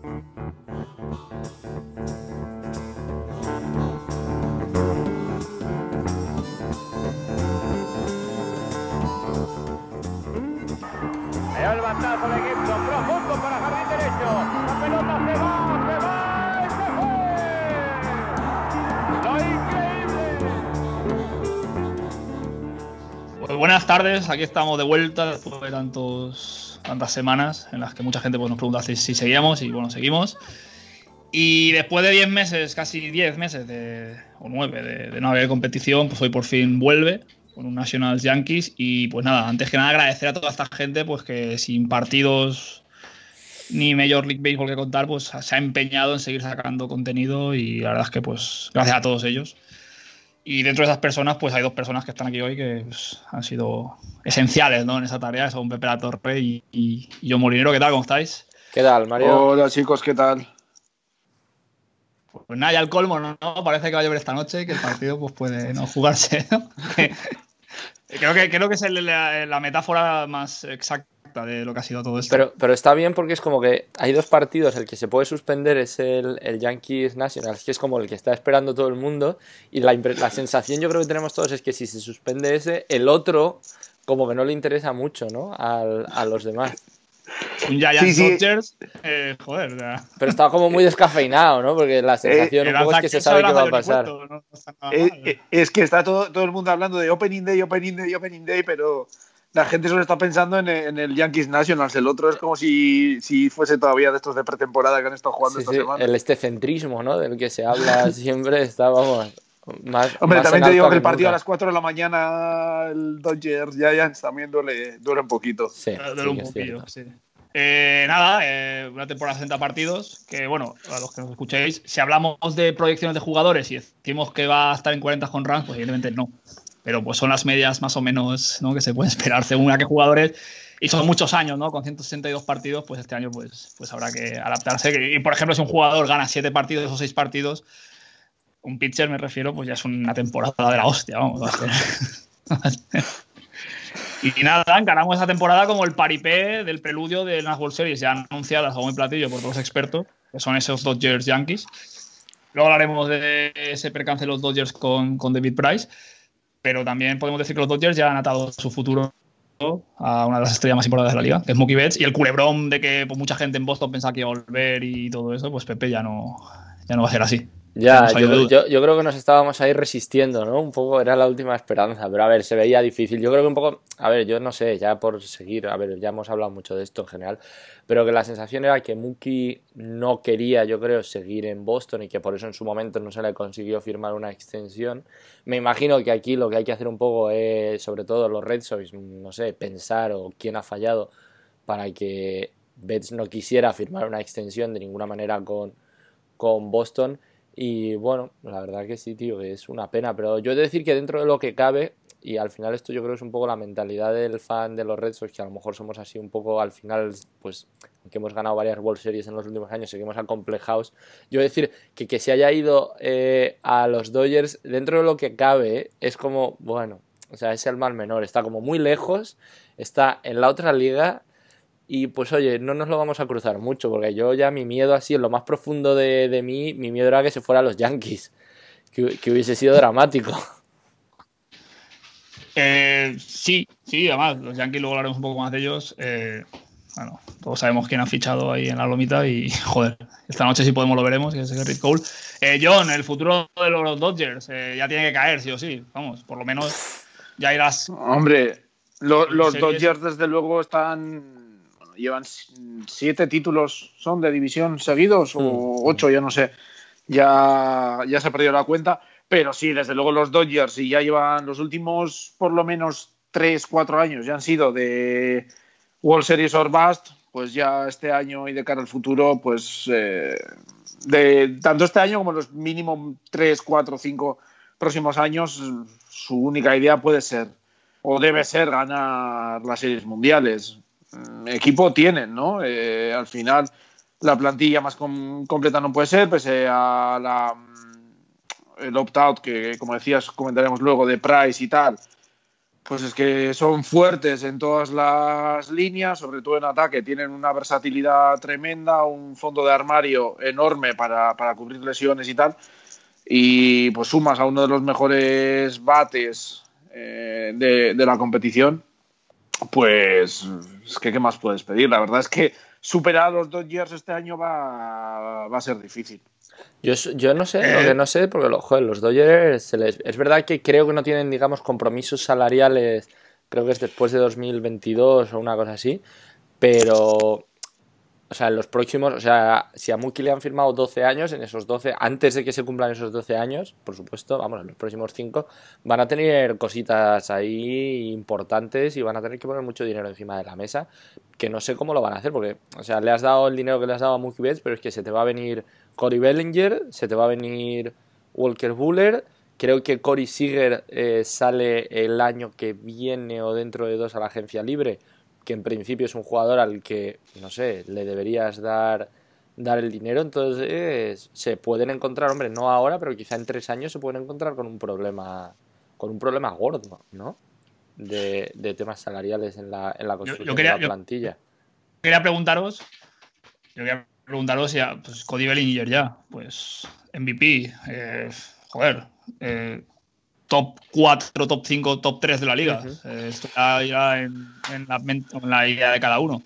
El batazo de Gibson, profundo para jardín derecho. La pelota se va, se va, y se fue. Lo increíble. Pues buenas tardes, aquí estamos de vuelta después de tantos, tantas semanas en las que mucha gente pues, nos pregunta si, si seguíamos y bueno, seguimos. Y después de 10 meses, casi 10 meses de, o 9 de, de no haber competición, pues hoy por fin vuelve con un Nationals Yankees. Y pues nada, antes que nada agradecer a toda esta gente pues que sin partidos ni Major League Baseball que contar, pues se ha empeñado en seguir sacando contenido y la verdad es que pues gracias a todos ellos. Y dentro de esas personas, pues hay dos personas que están aquí hoy que pues, han sido esenciales ¿no? en esa tarea, son Pepe La Torre y, y, y yo Molinero. ¿Qué tal? ¿Cómo estáis? ¿Qué tal, Mario? Hola chicos, ¿qué tal? Pues nada, ya el colmo, ¿no? Parece que va a llover esta noche y que el partido pues, puede no jugarse. ¿no? creo, que, creo que es el, la, la, metáfora más exacta de lo que ha sido todo esto. Pero, pero está bien porque es como que hay dos partidos, el que se puede suspender es el, el Yankees Nationals, que es como el que está esperando todo el mundo, y la, la sensación yo creo que tenemos todos es que si se suspende ese, el otro como que no le interesa mucho, ¿no? Al, a los demás. Un Giants sí, sí. Dodgers, eh, joder. Ya. Pero estaba como muy descafeinado, ¿no? Porque la sensación eh, un poco es que se sabe qué va a pasar. Puesto, no, no eh, mal, es que está todo, todo el mundo hablando de Opening Day, Opening Day, Opening Day, pero la gente solo está pensando en, en, el Yankees Nationals. El otro es como si, si fuese todavía de estos de pretemporada que han estado jugando sí, esta sí. semana. El estecentrismo, ¿no? Del que se habla siempre está, vamos. Más, Hombre, más también te digo que el nunca. partido a las 4 de la mañana, el Dodgers Giants también duele, duele un poquito. Sí, duele sí un poquillo, sí. Eh, nada, eh, una temporada de 60 partidos, que bueno, a los que nos escuchéis, si hablamos de proyecciones de jugadores y decimos que va a estar en 40 con runs, pues evidentemente no. Pero pues son las medias más o menos ¿no? que se pueden esperar según a qué jugadores. Y son muchos años, ¿no? Con 162 partidos, pues este año pues, pues habrá que adaptarse. Y por ejemplo, si un jugador gana 7 partidos o 6 partidos, un pitcher me refiero, pues ya es una temporada de la hostia, vamos. Y nada, ganamos esa temporada como el paripé del preludio de las World Series ya anunciadas a buen platillo por todos los expertos, que son esos Dodgers Yankees. Luego hablaremos de ese percance de los Dodgers con, con David Price, pero también podemos decir que los Dodgers ya han atado su futuro a una de las estrellas más importantes de la liga, que es Mookie Betts, y el culebrón de que pues, mucha gente en Boston pensaba que iba a volver y todo eso, pues Pepe ya no, ya no va a ser así. Ya, yo, yo, yo, creo que nos estábamos ahí resistiendo, ¿no? Un poco era la última esperanza, pero a ver, se veía difícil. Yo creo que un poco, a ver, yo no sé, ya por seguir, a ver, ya hemos hablado mucho de esto en general, pero que la sensación era que Mookie no quería, yo creo, seguir en Boston y que por eso en su momento no se le consiguió firmar una extensión. Me imagino que aquí lo que hay que hacer un poco es, sobre todo los Red Sox, no sé, pensar o quién ha fallado para que Betts no quisiera firmar una extensión de ninguna manera con, con Boston. Y bueno, la verdad que sí, tío, que es una pena. Pero yo he de decir que dentro de lo que cabe, y al final esto yo creo que es un poco la mentalidad del fan de los Red Sox, que a lo mejor somos así un poco al final, pues, aunque hemos ganado varias World Series en los últimos años, seguimos acomplejados. Yo decir que que se haya ido eh, a los Dodgers, dentro de lo que cabe, es como, bueno, o sea, es el mal menor, está como muy lejos, está en la otra liga y pues oye, no nos lo vamos a cruzar mucho, porque yo ya mi miedo así, en lo más profundo de, de mí, mi miedo era que se fuera a los Yankees, que, que hubiese sido dramático. Eh, sí, sí, además, los Yankees luego hablaremos un poco más de ellos. Eh, bueno, todos sabemos quién ha fichado ahí en la lomita y, joder, esta noche sí podemos lo veremos, que es Cole. Eh, John, el futuro de los Dodgers eh, ya tiene que caer, sí o sí. Vamos, por lo menos ya irás. Hombre, lo, los Dodgers desde luego están llevan siete títulos, son de división seguidos o Mm. ocho, ya no sé, ya, ya se ha perdido la cuenta, pero sí, desde luego los Dodgers y ya llevan los últimos por lo menos tres, cuatro años, ya han sido de World Series or Bust, pues ya este año y de cara al futuro, pues eh, de tanto este año como los mínimo tres, cuatro, cinco próximos años, su única idea puede ser o debe ser ganar las series mundiales equipo tienen, ¿no? Eh, al final la plantilla más com completa no puede ser, pese a la, el opt-out que, como decías, comentaremos luego de Price y tal. pues es que son fuertes en todas las líneas, sobre todo en ataque, tienen una versatilidad tremenda, un fondo de armario enorme para, para cubrir lesiones y tal, y pues sumas a uno de los mejores bates eh, de, de, la competición, pues es que qué más puedes pedir. La verdad es que superar a los Dodgers este año va, va a ser difícil. Yo, yo no sé, lo que no sé, porque joder, los Dodgers se les, es verdad que creo que no tienen, digamos, compromisos salariales, creo que es después de 2022 o una cosa así, pero o sea, en los próximos, o sea, si a Mookie le han firmado 12 años, en esos 12, antes de que se cumplan esos 12 años, por supuesto, vamos, en los próximos 5, van a tener cositas ahí importantes y van a tener que poner mucho dinero encima de la mesa, que no sé cómo lo van a hacer, porque, o sea, le has dado el dinero que le has dado a Mookie Betts, pero es que se te va a venir Cory Bellinger, se te va a venir Walker Buller, creo que Cory Seager eh, sale el año que viene o dentro de dos a la agencia libre, que en principio es un jugador al que, no sé, le deberías dar, dar el dinero, entonces se pueden encontrar, hombre, no ahora, pero quizá en tres años se pueden encontrar con un problema, con un problema gordo, ¿no? De, de temas salariales en la, en la construcción yo, yo quería, de la plantilla. Yo quería preguntaros, yo quería preguntaros ya, pues Cody Bellinger ya, pues MVP, eh, joder, eh, top 4, top 5, top 3 de la liga. Uh -huh. eh, esto ya, en, en, la, en, la, idea de cada uno.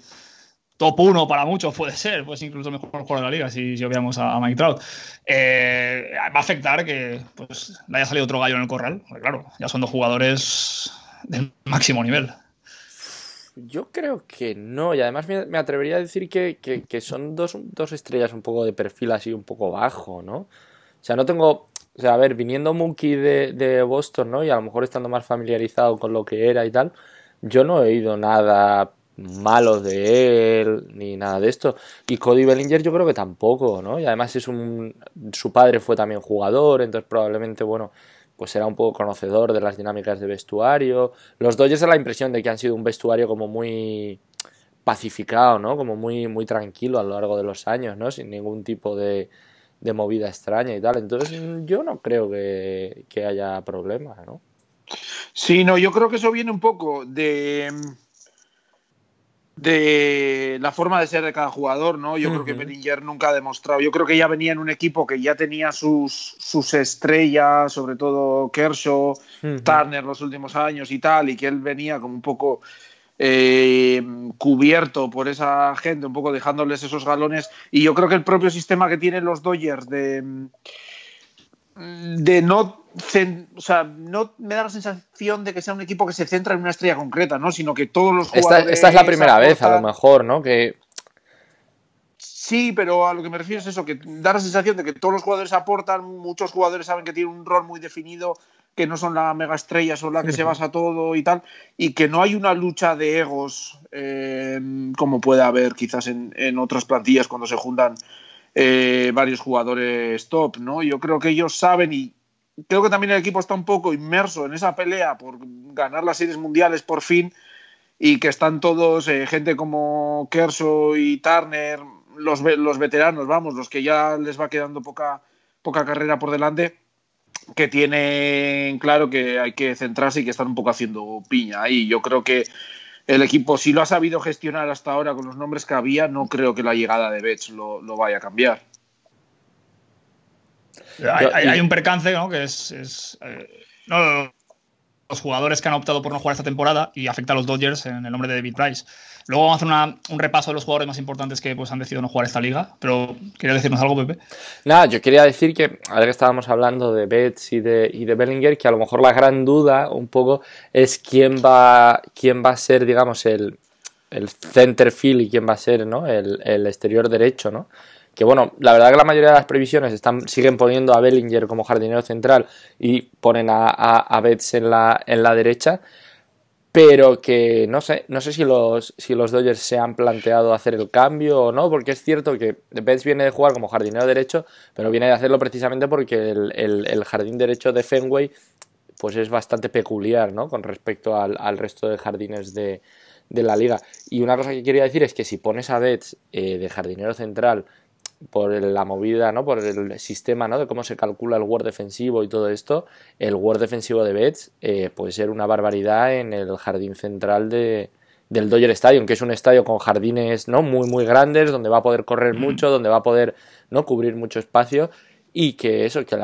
Top 1 para muchos puede ser, pues incluso el mejor jugador de la liga, si, si obviamos a, a Mike Trout. Eh, va a afectar que pues, le haya salido otro gallo en el corral. Porque, claro, ya son dos jugadores del máximo nivel. Yo creo que no, y además me, me atrevería a decir que, que, que, son dos, dos estrellas un poco de perfil así un poco bajo, ¿no? O sea, no tengo o sea, a ver, viniendo Mookie de, de, Boston, ¿no? Y a lo mejor estando más familiarizado con lo que era y tal, yo no he oído nada malo de él, ni nada de esto. Y Cody Bellinger yo creo que tampoco, ¿no? Y además es un... Su padre fue también jugador, entonces probablemente, bueno, pues era un poco conocedor de las dinámicas de vestuario. Los Dodgers da la impresión de que han sido un vestuario como muy pacificado, ¿no? Como muy, muy tranquilo a lo largo de los años, ¿no? Sin ningún tipo de de movida extraña y tal. Entonces yo no creo que, que, haya problema, ¿no? Sí, no, yo creo que eso viene un poco de de la forma de ser de cada jugador, ¿no? Yo uh -huh. creo que Bellinger nunca ha demostrado. Yo creo que ya venía en un equipo que ya tenía sus, sus estrellas, sobre todo Kershaw, uh -huh. Turner los últimos años y tal, y que él venía como un poco eh, cubierto por esa gente, un poco dejándoles esos galones. Y yo creo que el propio sistema que tienen los Dodgers de, de no, o sea, no me da la sensación de que sea un equipo que se centra en una estrella concreta, ¿no? Sino que todos los jugadores. Esta, esta es la primera aportan... vez, a lo mejor, ¿no? Que Sí, pero a lo que me refiero es eso, que da la sensación de que todos los jugadores aportan, muchos jugadores saben que tienen un rol muy definido, que no son la mega estrella sobre la que se basa todo y tal, y que no hay una lucha de egos eh, como puede haber quizás en, en, otras plantillas cuando se juntan eh, varios jugadores top, ¿no? Yo creo que ellos saben y creo que también el equipo está un poco inmerso en esa pelea por ganar las series mundiales por fin y que están todos, eh, gente como Kershaw y Turner, los, los veteranos, vamos, los que ya les va quedando poca, poca carrera por delante, que tienen claro que hay que centrarse y que están un poco haciendo piña ahí. Yo creo que el equipo, si lo ha sabido gestionar hasta ahora con los nombres que había, no creo que la llegada de Betts lo, lo vaya a cambiar. Hay, hay, hay, un percance, ¿no? Que es. es eh, no, los jugadores que han optado por no jugar esta temporada y afecta a los Dodgers en el nombre de David Price. Luego vamos a hacer una, un repaso de los jugadores más importantes que pues, han decidido no jugar esta liga. Pero, ¿querías decirnos algo, Pepe? Nada, yo quería decir que, ahora que estábamos hablando de Betts y de, y de Bellinger, que a lo mejor la gran duda un poco es quién va, quién va a ser, digamos, el, el center field y quién va a ser ¿no? el, el exterior derecho, ¿no? que bueno, la verdad que la mayoría de las previsiones están, siguen poniendo a Bellinger como jardinero central y ponen a, a, a Betts en la, en la derecha, pero que no sé, no sé si los, si los Dodgers se han planteado hacer el cambio o no, porque es cierto que Betts viene de jugar como jardinero derecho, pero viene de hacerlo precisamente porque el, el, jardín derecho de Fenway pues es bastante peculiar, ¿no? Con respecto al, al resto de jardines de, de, la liga. Y una cosa que quería decir es que si pones a Betts eh, de jardinero central por la movida, ¿no? Por el sistema, ¿no? De cómo se calcula el Word defensivo y todo esto, el Word defensivo de Betts eh, puede ser una barbaridad en el jardín central de, del Dodger Stadium, que es un estadio con jardines, ¿no? Muy, muy grandes, donde va a poder correr mucho, donde va a poder, ¿no? Cubrir mucho espacio y que eso, que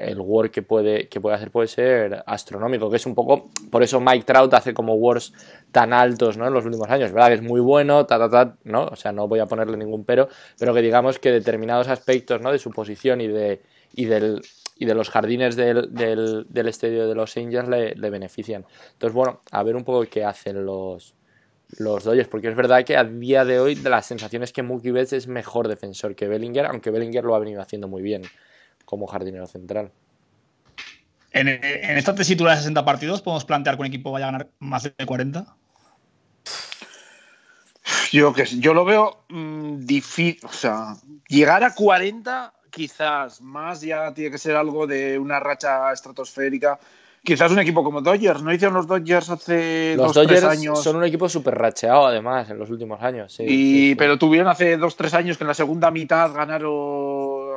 el work que puede, que puede hacer puede ser astronómico, que es un poco, por eso Mike Trout hace como wars tan altos ¿no? en los últimos años, ¿verdad? Que es muy bueno, ta, ta, ta, ¿no? O sea, no voy a ponerle ningún pero, pero que digamos que determinados aspectos ¿no? de su posición y de, y del, y de los jardines del, del, estadio de los Angels le, le, benefician. Entonces, bueno, a ver un poco qué hacen los, los Dodgers, porque es verdad que a día de hoy de las sensaciones que Mookie Betts es mejor defensor que Bellinger, aunque Bellinger lo ha venido haciendo muy bien como jardinero central. En, en esta tesitura de 60 partidos, ¿podemos plantear que un equipo vaya a ganar más de 40? Yo que yo lo veo mmm, difícil, o sea, llegar a 40 quizás más ya tiene que ser algo de una racha estratosférica. Quizás un equipo como Dodgers, ¿no hicieron los Dodgers hace los dos, Dodgers tres años? Son un equipo súper racheado, además, en los últimos años. Sí, y, sí, sí. Pero tuvieron hace dos, tres años que en la segunda mitad ganaron,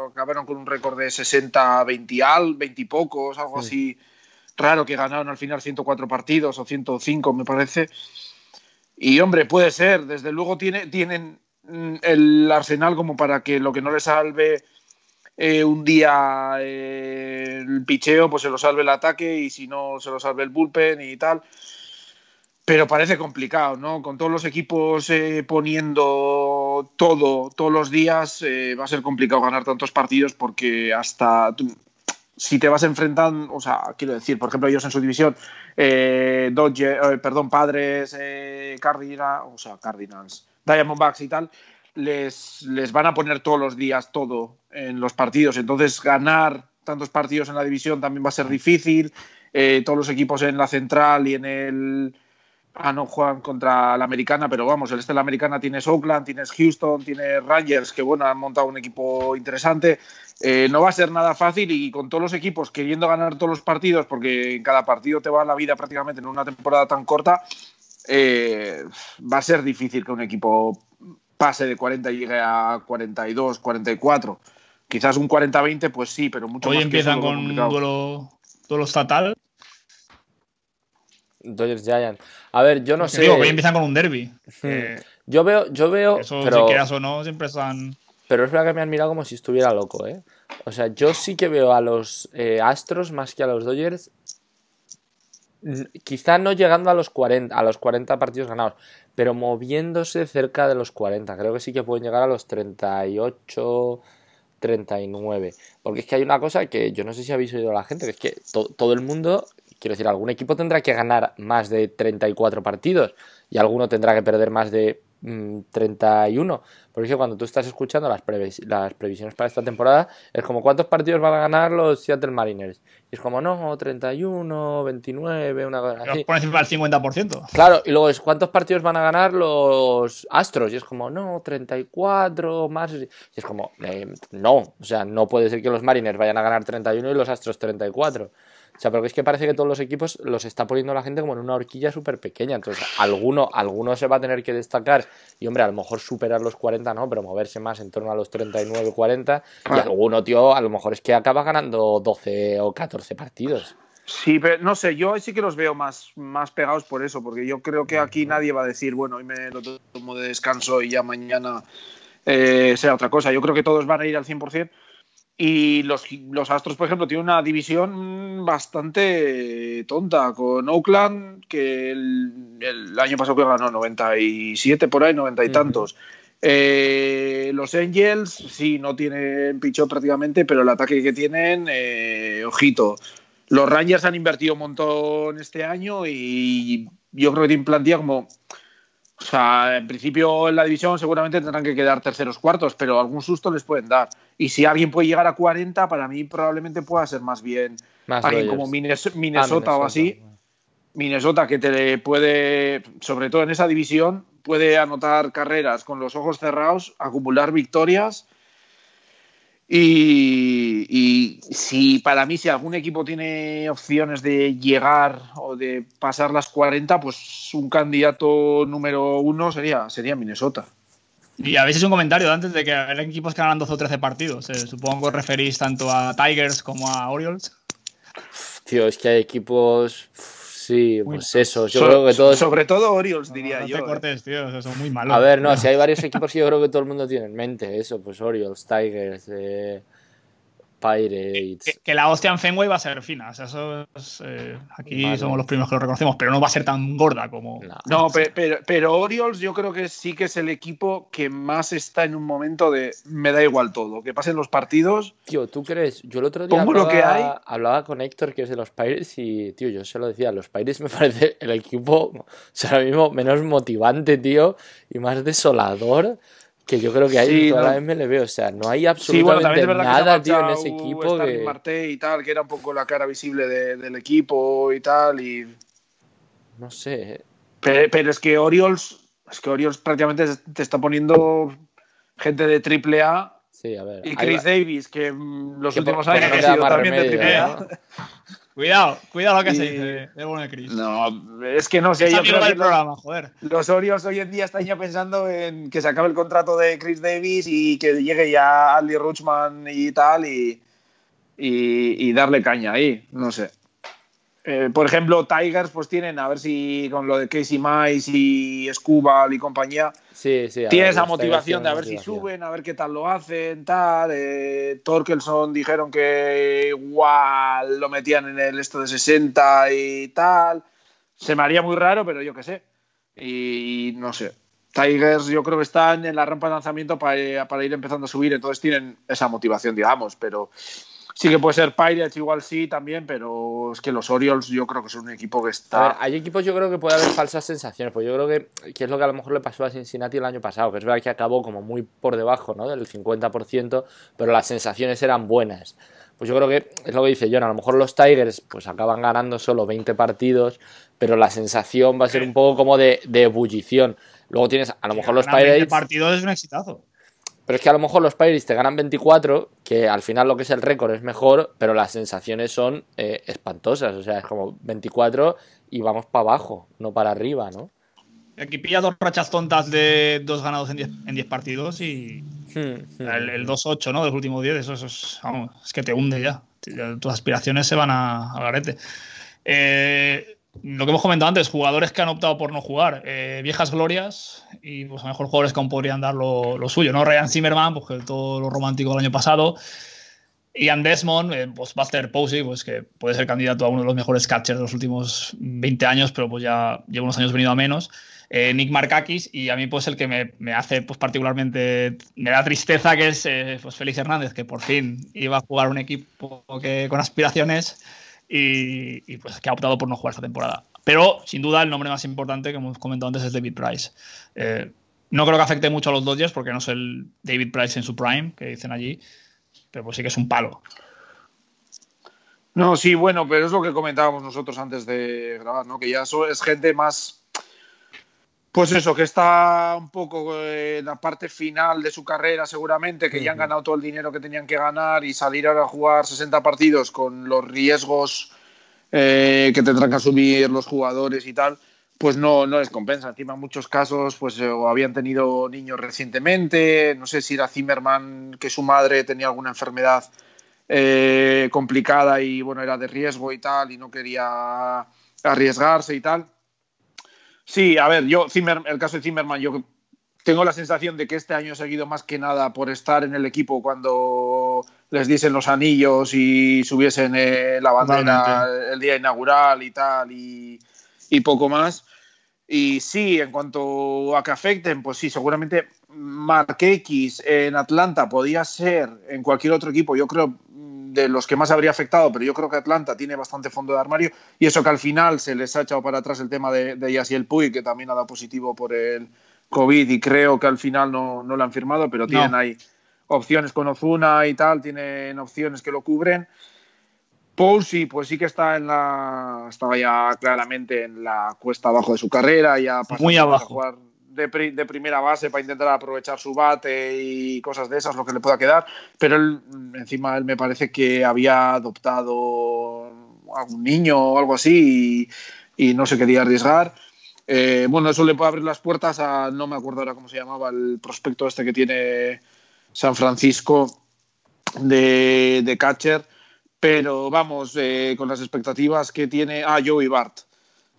acabaron con un récord de 60, 20 al, 20 y pocos, algo sí. así raro, que ganaron al final 104 partidos o 105, me parece. Y hombre, puede ser, desde luego tiene, tienen el arsenal como para que lo que no le salve eh, un día eh, el picheo, pues se lo salve el ataque y si no se lo salve el bullpen y tal. Pero parece complicado, ¿no? Con todos los equipos eh, poniendo todo todos los días, eh, va a ser complicado ganar tantos partidos porque hasta si te vas enfrentando, o sea, quiero decir, por ejemplo, ellos en su división, eh, Dodge, perdón, Padres, Cardinals, o sea, Cardinals, Diamondbacks y tal, les, les van a poner todos los días todo en los partidos. Entonces, ganar tantos partidos en la división también va a ser difícil. Eh, todos los equipos en la central y en el. Ah, no juegan contra la americana, pero vamos, el este de la americana tienes Oakland, tienes Houston, tienes Rangers, que bueno, han montado un equipo interesante. Eh, no va a ser nada fácil y con todos los equipos queriendo ganar todos los partidos, porque en cada partido te va la vida prácticamente en una temporada tan corta, eh, va a ser difícil que un equipo pase de 40 y llegue a 42, 44. Quizás un 40-20, pues sí, pero mucho Hoy más empiezan que eso, con un duelo, duelo estatal. Dodgers Giants. A ver, yo no Que sé. digo, hoy empiezan con un derby. Eh, Yo veo, yo veo. eso, pero, si quieras o no, siempre están. pero es verdad que me han mirado como si estuviera loco, ¿eh? O sea, yo sí que veo a los eh, Astros más que a los Dodgers. Quizá no llegando a los 40, a los 40 partidos ganados, pero moviéndose cerca de los 40. Creo que sí que pueden llegar a los 38, 39. Porque es que hay una cosa que yo no sé si habéis oído a la gente, que es que to- todo el mundo, quiero decir, algún equipo tendrá que ganar más de 34 partidos y alguno tendrá que perder más de mm, 31. Porque es que cuando tú estás escuchando las, previs- las previsiones para esta temporada, es como cuántos partidos van a ganar los Seattle Mariners. Y es como, no, 31, 29, una cosa así. por encima del 50%. Claro, y luego es cuántos partidos van a ganar los Astros. Y es como, no, 34 más. Y es como, eh, no, o sea, no puede ser que los Mariners vayan a ganar 31 y los Astros 34. O sea, porque es que parece que todos los equipos los está poniendo la gente como en una horquilla súper pequeña. Entonces, alguno, alguno se va a tener que destacar y, hombre, a lo mejor superar los 40, no, pero moverse más en torno a los 39, 40. Y alguno, tío, a lo mejor es que acaba ganando 12 o 14 partidos. Sí, pero no sé, yo sí que los veo más, más pegados por eso, porque yo creo que aquí nadie va a decir, bueno, hoy me lo tomo de descanso y ya mañana eh, sea otra cosa. Yo creo que todos van a ir al 100%. Y los, los Astros, por ejemplo, tienen una división bastante tonta con Oakland, que el, el año pasado que ganó 97 por ahí, 90 y tantos. Eh, los Angels, sí, no tienen pichón prácticamente, pero el ataque que tienen, eh, ojito. Los Rangers han invertido un montón este año y yo creo que tienen plantilla como. O sea, en principio en la división seguramente tendrán que quedar terceros cuartos, pero algún susto les pueden dar. Y si alguien puede llegar a 40, para mí probablemente pueda ser más bien Más alguien Dodgers. como Minnes- Ah, Minnesota, o así. Minnesota que te puede, sobre todo en esa división, puede anotar carreras con los ojos cerrados, acumular victorias. Y, si para mí, si algún equipo tiene opciones de llegar o de pasar las 40, pues un candidato número uno sería, sería Minnesota. Y a veces un comentario antes de que hay equipos que ganan 12 o 13 partidos. Eh, supongo que os referís tanto a Tigers como a Orioles. Tío, es que hay equipos. Sí, Muy pues eso. Yo So- creo que todos. Sobre todo Orioles, diría no yo. te ¿eh? cortes, tío, o sea, son muy malos. A ver, no, si hay varios equipos que yo creo que todo el mundo tiene en mente. Eso, pues Orioles, Tigers, eh, Pirates. Que, que la hostia en Fenway va a ser fina. O sea, eso es, eh, aquí Vale. somos los primeros que lo reconocemos, pero no va a ser tan gorda como. No. No, pe- pero, pero Orioles yo creo que sí que es el equipo que más está en un momento de me da igual todo, que pasen los partidos. Tío, ¿tú crees? Yo el otro día Pongo lo hablaba, que hay. hablaba con Héctor, que es de los Pirates, y, tío, yo se lo decía, los Pirates me parece el equipo, o sea, ahora mismo menos motivante, tío, y más desolador que yo creo que hay Sí, en toda no. la MLB. O sea, no hay Sí, bueno, absolutamente se ha nada, tío, en ese equipo que... Marte y tal, que era un poco la cara visible de- del equipo y tal. Y... No sé. eh. Pero, pero es que Orioles, es que Orioles prácticamente te está poniendo gente de triple A Sí, a ver. y Chris. Davis, que los Que últimos por- años no ha sido también de remedio, triple A. ¿no? Cuidado, cuidado lo que Y- se dice del bueno de Chris. No, es que no sé, yo creo que los, programa, joder. los Orioles hoy en día están ya pensando en que se acabe el contrato de Chris Davis y que llegue ya Andy Rutschman y tal y, y, y darle caña ahí, no sé. Eh, por ejemplo, Tigers pues tienen, a ver si con lo de Casey Mice y Scubal y compañía, Sí, sí. tiene esa motivación de a ver si suben, a ver qué tal lo hacen, tal. Eh, Torkelson dijeron que igual lo metían en el esto de 60 y tal. Se me haría muy raro, pero yo qué sé. Y, no sé. Tigers yo creo que están en la rampa de lanzamiento para, para ir empezando a subir, entonces tienen esa motivación, digamos, pero sí que puede ser Pirates, igual sí también, pero es que los Orioles yo creo que son un equipo que A ver, está... hay equipos yo creo que puede haber falsas sensaciones, pues yo creo que, que es lo que a lo mejor le pasó a Cincinnati el año pasado, que es verdad que acabó como muy por debajo ¿no? del 50%, pero las sensaciones eran buenas. Pues yo creo que es lo que dice John, a lo mejor los Tigers pues acaban ganando solo 20 partidos, pero la sensación va a ser un poco como de, de ebullición. Luego tienes a lo mejor los Ganar 20 Pirates, partidos es un exitazo. Pero es que a lo mejor los Pirates te ganan 24, que al final lo que es el récord es mejor, pero las sensaciones son eh, espantosas. O sea, es como 24 y vamos para abajo, no para arriba, ¿no? Aquí pilla dos rachas tontas de dos ganados en 10 en 10 partidos y Hmm, hmm. el, el 2-8, ¿no? De los últimos 10, eso, eso es, vamos, es que te hunde ya. Tus aspiraciones se van a, a garete. Eh, lo que hemos comentado antes, jugadores que han optado por no jugar, eh, viejas glorias y pues a lo mejor jugadores que aún podrían dar lo, suyo, ¿no? Ryan Zimmerman, pues que todo lo romántico del año pasado. Ian Desmond, eh, pues Buster Posey, pues que puede ser candidato a uno de los mejores catchers de los últimos 20 años, pero pues ya lleva unos años venido a menos. Eh, Nick Markakis y a mí pues el que me, me hace pues particularmente, me da tristeza que es eh, pues Félix Hernández, que por fin iba a jugar un equipo que, con aspiraciones y, pues que ha optado por no jugar esta temporada. Pero sin duda el nombre más importante que hemos comentado antes es David Price. Eh, no creo que afecte mucho a los Dodgers porque no es el David Price en su prime, que dicen allí, pero pues sí que es un palo. No, sí, bueno, pero es lo que comentábamos nosotros antes de grabar, ¿no? Que ya eso es gente más. Pues eso, que está un poco en la parte final de su carrera, seguramente, que ya han ganado todo el dinero que tenían que ganar y salir ahora a jugar 60 partidos con los riesgos eh, que tendrán que asumir los jugadores y tal, pues no, no les compensa. Encima, en muchos casos, pues eh, o habían tenido niños recientemente, no sé si era Zimmerman, que su madre tenía alguna enfermedad eh, complicada y bueno, era de riesgo y tal, y no quería arriesgarse y tal. Sí, a ver, yo, Zimmer, el caso de Zimmerman, yo tengo la sensación de que este año he seguido más que nada por estar en el equipo cuando les diesen los anillos y subiesen eh, la bandera el día inaugural y tal, y, y poco más. Y sí, en cuanto a que afecten, pues sí, seguramente Mark X en Atlanta podía ser en cualquier otro equipo, yo creo de los que más habría afectado, pero yo creo que Atlanta tiene bastante fondo de armario y eso que al final se les ha echado para atrás el tema de, de Yasiel Puy, que también ha dado positivo por el COVID y creo que al final no, no lo han firmado, pero tienen No. ahí opciones con Ozuna y tal, tienen opciones que lo cubren. Posey, pues sí que está en la. Estaba ya claramente en la cuesta abajo de su carrera, ya pasando Muy a abajo. jugar de, pri- de primera base para intentar aprovechar su bate y cosas de esas, lo que le pueda quedar. Pero él, encima, él me parece que había adoptado a un niño o algo así y, y no se quería arriesgar. Eh, bueno, eso le puede abrir las puertas a, no me acuerdo ahora cómo se llamaba, el prospecto este que tiene San Francisco de, de catcher, pero vamos, eh, con las expectativas que tiene, ah, Joey Bart,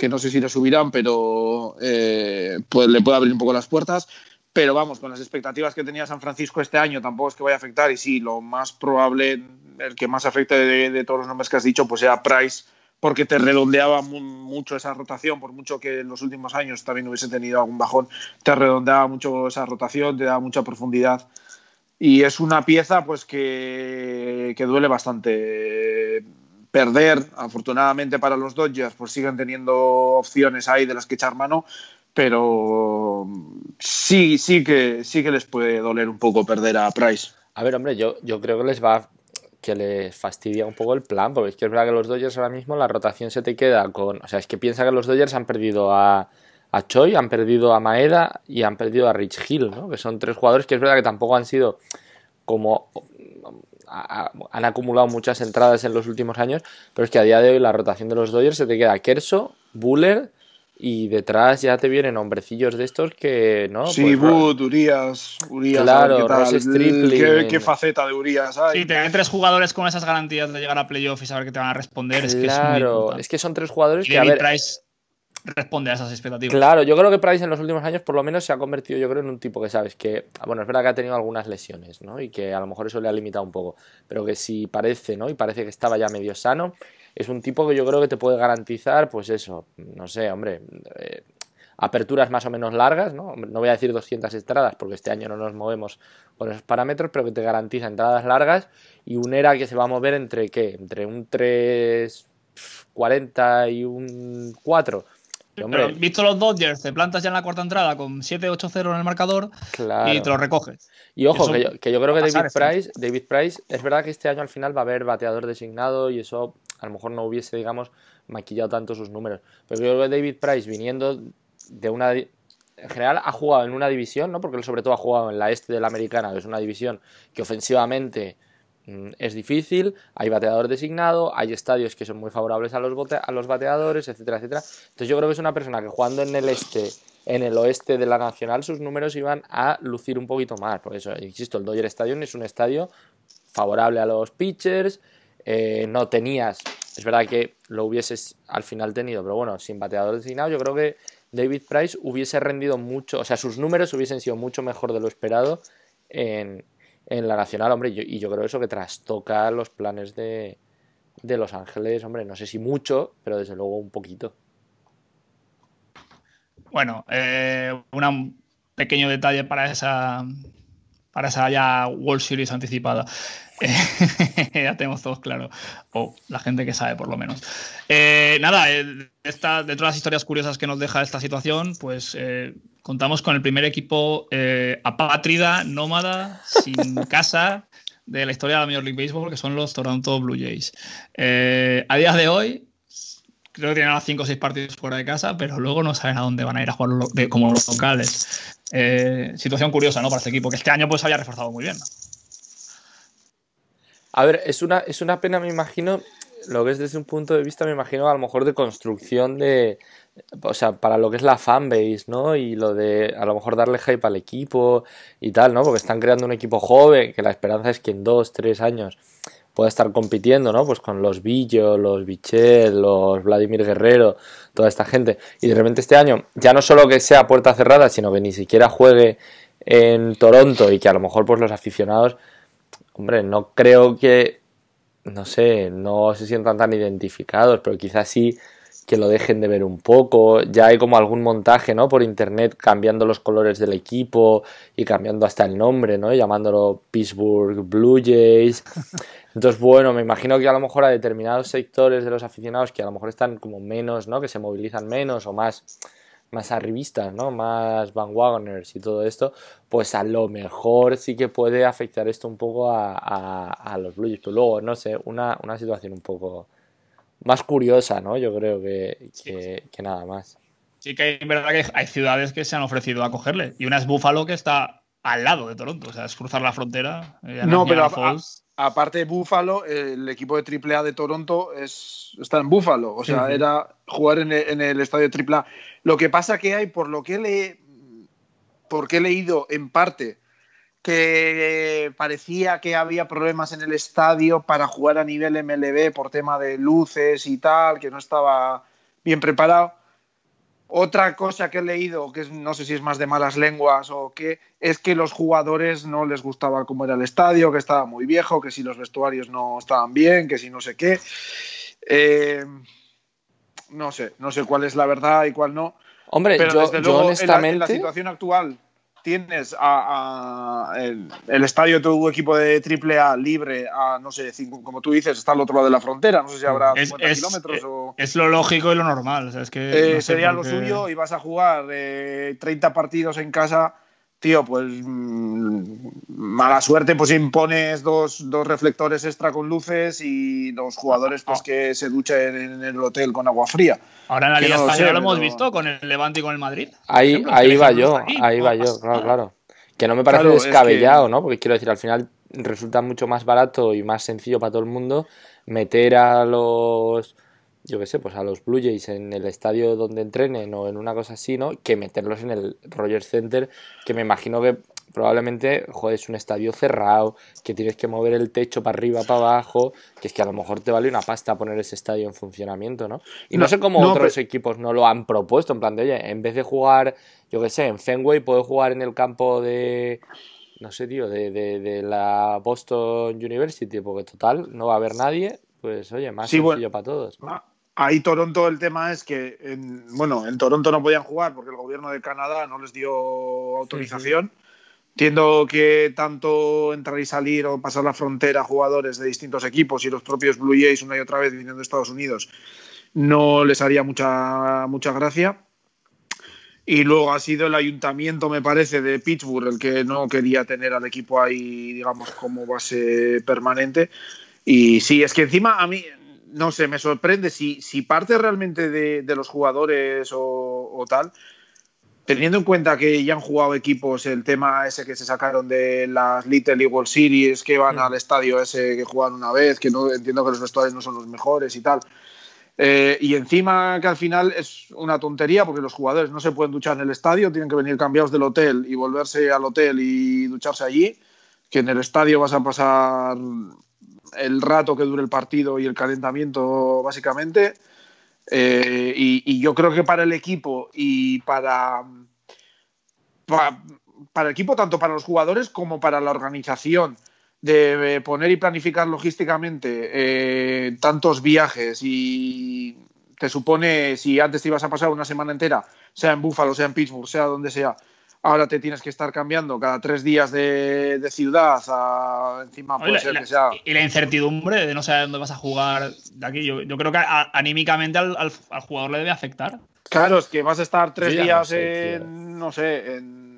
que no sé si le subirán, pero eh, pues le puede abrir un poco las puertas. Pero vamos, con las expectativas que tenía San Francisco este año, tampoco es que vaya a afectar. Y sí, lo más probable, el que más afecte de, todos los nombres que has dicho, pues sea Price, porque te redondeaba mu mucho esa rotación, por mucho que en los últimos años también hubiese tenido algún bajón, te redondeaba mucho esa rotación, te daba mucha profundidad. Y es una pieza pues que, que duele bastante perder. Afortunadamente para los Dodgers, pues siguen teniendo opciones ahí de las que echar mano, pero sí, sí que sí que les puede doler un poco perder a Price. A ver, hombre, yo, yo creo que les va que les fastidia un poco el plan, porque es que es verdad que los Dodgers ahora mismo la rotación se te queda con. O sea, es que piensa que los Dodgers han perdido a, a Choi, han perdido a Maeda y han perdido a Rich Hill, ¿no? Que son tres jugadores que es verdad que tampoco han sido como han acumulado muchas entradas en los últimos años, pero es que a día de hoy la rotación de los Dodgers se te queda Kerso, Buller y detrás ya te vienen hombrecillos de estos que, ¿no? Sí, Pues, Wood, Urias, Urias, Claro, ¿qué, tal? Stripling. ¿Qué, qué faceta de Urias hay? Sí, tener tres jugadores con esas garantías de llegar a playoff y saber que te van a responder es que es muy Claro, es que son tres jugadores Y que, a ver, Price responde a esas expectativas. Claro, yo creo que Price en los últimos años por lo menos se ha convertido, yo creo, en un tipo que sabes que, bueno, es verdad que ha tenido algunas lesiones, ¿no? Y que a lo mejor eso le ha limitado un poco, pero que si parece, ¿no? Y parece que estaba ya medio sano, es un tipo que yo creo que te puede garantizar, pues eso, no sé, hombre, eh, aperturas más o menos largas, ¿no? No voy a decir 200 entradas porque este año no nos movemos con esos parámetros, pero que te garantiza entradas largas y un ERA que se va a mover entre, ¿qué? Entre un 3.40 y un 4. Pero visto los Dodgers, te plantas ya en la cuarta entrada con 7-8-0 en el marcador claro. y te lo recoges. Y ojo, que yo, que yo creo que David pasar, Price, David Price, es verdad que este año al final va a haber bateador designado y eso a lo mejor no hubiese, digamos, maquillado tanto sus números. Pero yo creo que David Price, viniendo de una. En general, ha jugado en una división, ¿no? Porque él, sobre todo, ha jugado en la este de la americana, que es una división que ofensivamente es difícil. Hay bateador designado, hay estadios que son muy favorables a los, a los bateadores, etcétera, etcétera. Entonces, yo creo que es una persona que jugando en el este en el oeste de la Nacional sus números iban a lucir un poquito más. Por eso, insisto, el Dodger Stadium es un estadio favorable a los pitchers. eh, no tenías, es verdad que lo hubieses al final tenido, pero bueno, sin bateador designado, yo creo que David Price hubiese rendido mucho, o sea, sus números hubiesen sido mucho mejor de lo esperado en, en la Nacional, hombre, yo, y yo creo eso que trastoca los planes de, de Los Ángeles, hombre, no sé si mucho, pero desde luego un poquito. Bueno, eh, un pequeño detalle para esa para esa ya World Series anticipada. Ya tenemos todos claro. O la gente que sabe, por lo menos. Eh, nada, eh, esta, dentro de las historias curiosas que nos deja esta situación, pues eh, contamos con el primer equipo eh, apátrida, nómada, sin casa de la historia de la Major League Baseball, que son los Toronto Blue Jays. Eh, a día de hoy, creo que tienen a 5 o 6 partidos fuera de casa, pero luego no saben a dónde van a ir a jugar como los locales. Eh, situación curiosa, ¿no? Para este equipo, que este año pues había reforzado muy bien. A ver, es una, es una pena, me imagino, lo que es desde un punto de vista, me imagino, a lo mejor de construcción de, o sea, para lo que es la fanbase, ¿no? Y lo de, a lo mejor darle hype al equipo y tal, ¿no? Porque están creando un equipo joven, que la esperanza es que en dos, tres años pueda estar compitiendo, ¿no? Pues con los Billo, los Bichet, los Vladimir Guerrero, toda esta gente. Y de repente este año, ya no solo que sea puerta cerrada, sino que ni siquiera juegue en Toronto y que a lo mejor pues los aficionados, hombre, no creo que, no sé, no se sientan tan identificados, pero quizás sí que lo dejen de ver un poco. Ya hay como algún montaje, ¿no? Por internet cambiando los colores del equipo y cambiando hasta el nombre, ¿no? Llamándolo Pittsburgh Blue Jays. Entonces, bueno, me imagino que a lo mejor a determinados sectores de los aficionados que a lo mejor están como menos, ¿no? Que se movilizan menos o más más arribistas, ¿no? Más bandwagoners y todo esto, pues a lo mejor sí que puede afectar esto un poco a, a, a los Blue Jays. Pero luego, no sé, una, una situación un poco más curiosa, ¿no? Yo creo que, que, que nada más. Sí que es verdad que hay ciudades que se han ofrecido a cogerle. Y una es Buffalo, que está al lado de Toronto, o sea, es cruzar la frontera. eh, No, pero a-. aparte de Buffalo, el equipo de AAA de Toronto es, está en Buffalo. O sea, Ujú. era jugar en el, en el estadio AAA. Lo que pasa que hay, por lo que le, porque he leído en parte, que parecía que había problemas en el estadio para jugar a nivel MLB por tema de luces y tal, que no estaba bien preparado. Otra cosa que he leído, que no sé si es más de malas lenguas o qué, es que los jugadores no les gustaba cómo era el estadio, que estaba muy viejo, que si los vestuarios no estaban bien, que si no sé qué. Eh, no sé, no sé cuál es la verdad y cuál no. Hombre, Pero yo, desde yo luego, en la- honestamente. en la, situación actual, tienes a, a- el, el estadio de tu equipo de AAA libre a, no sé, cinco- como tú dices, está al otro lado de la frontera. No sé si habrá Es, 50 es- kilómetros eh, o. es lo lógico y lo normal. O sea, es que Eh, no sé sería lo qué- suyo y vas a jugar eh, 30 partidos en casa, tío, pues mm, mala suerte, pues impones dos, dos reflectores extra con luces y los jugadores pues que se duchen en el hotel con agua fría. Ahora en la Liga no Española sé, lo hemos pero- visto con el Levante y con el Madrid. Ahí, ejemplo, ahí va yo, ahí, va yo, claro, claro. Que no me parece Claro, es descabellado, que- ¿no? Porque quiero decir, al final resulta mucho más barato y más sencillo para todo el mundo meter a los, yo qué sé, pues a los Blue Jays en el estadio donde entrenen o en una cosa así, ¿no? Que meterlos en el Rogers Center, que me imagino que probablemente, joder, es un estadio cerrado, que tienes que mover el techo para arriba, para abajo, que es que a lo mejor te vale una pasta poner ese estadio en funcionamiento, ¿no? Y no, No, sé cómo no, otros pero- equipos no lo han propuesto, en plan de, oye, en vez de jugar, yo qué sé, en Fenway, puedo jugar en el campo de, no sé, tío, de, de, de la Boston University, porque total, no va a haber nadie, pues oye, más Sí, sencillo bueno. para todos. Ah, Ahí Toronto el tema es que, en, bueno, en Toronto no podían jugar porque el gobierno de Canadá no les dio autorización. Entiendo que tanto entrar y salir o pasar la frontera jugadores de distintos equipos y los propios Blue Jays una y otra vez viniendo de Estados Unidos no les haría mucha, mucha gracia. Y luego ha sido el ayuntamiento, me parece, de Pittsburgh el que no quería tener al equipo ahí, digamos, como base permanente. Y sí, es que encima a mí, no sé, me sorprende si, si parte realmente de, de los jugadores o, o tal, teniendo en cuenta que ya han jugado equipos, el tema ese que se sacaron de las Little League World Series, que van al estadio ese que juegan una vez, que no entiendo que los vestuarios no son los mejores y tal. Eh, y encima que al final es una tontería porque los jugadores no se pueden duchar en el estadio, tienen que venir cambiados del hotel y volverse al hotel y ducharse allí, que en el estadio vas a pasar el rato que dure el partido y el calentamiento básicamente. Eh, y, yo creo que para el equipo y para, pa- para el equipo, tanto para los jugadores como para la organización, de poner y planificar logísticamente eh, tantos viajes y te supone, si antes te ibas a pasar una semana entera, sea en Buffalo, sea en Pittsburgh, sea donde sea, ahora te tienes que estar cambiando cada tres días de, de ciudad, a, encima puede ser la- que sea... Y la incertidumbre de no saber dónde vas a jugar de aquí. Yo, yo creo que a- anímicamente al, al- al jugador le debe afectar. Claro, es que vas a estar tres no días sé, en, no sé, en...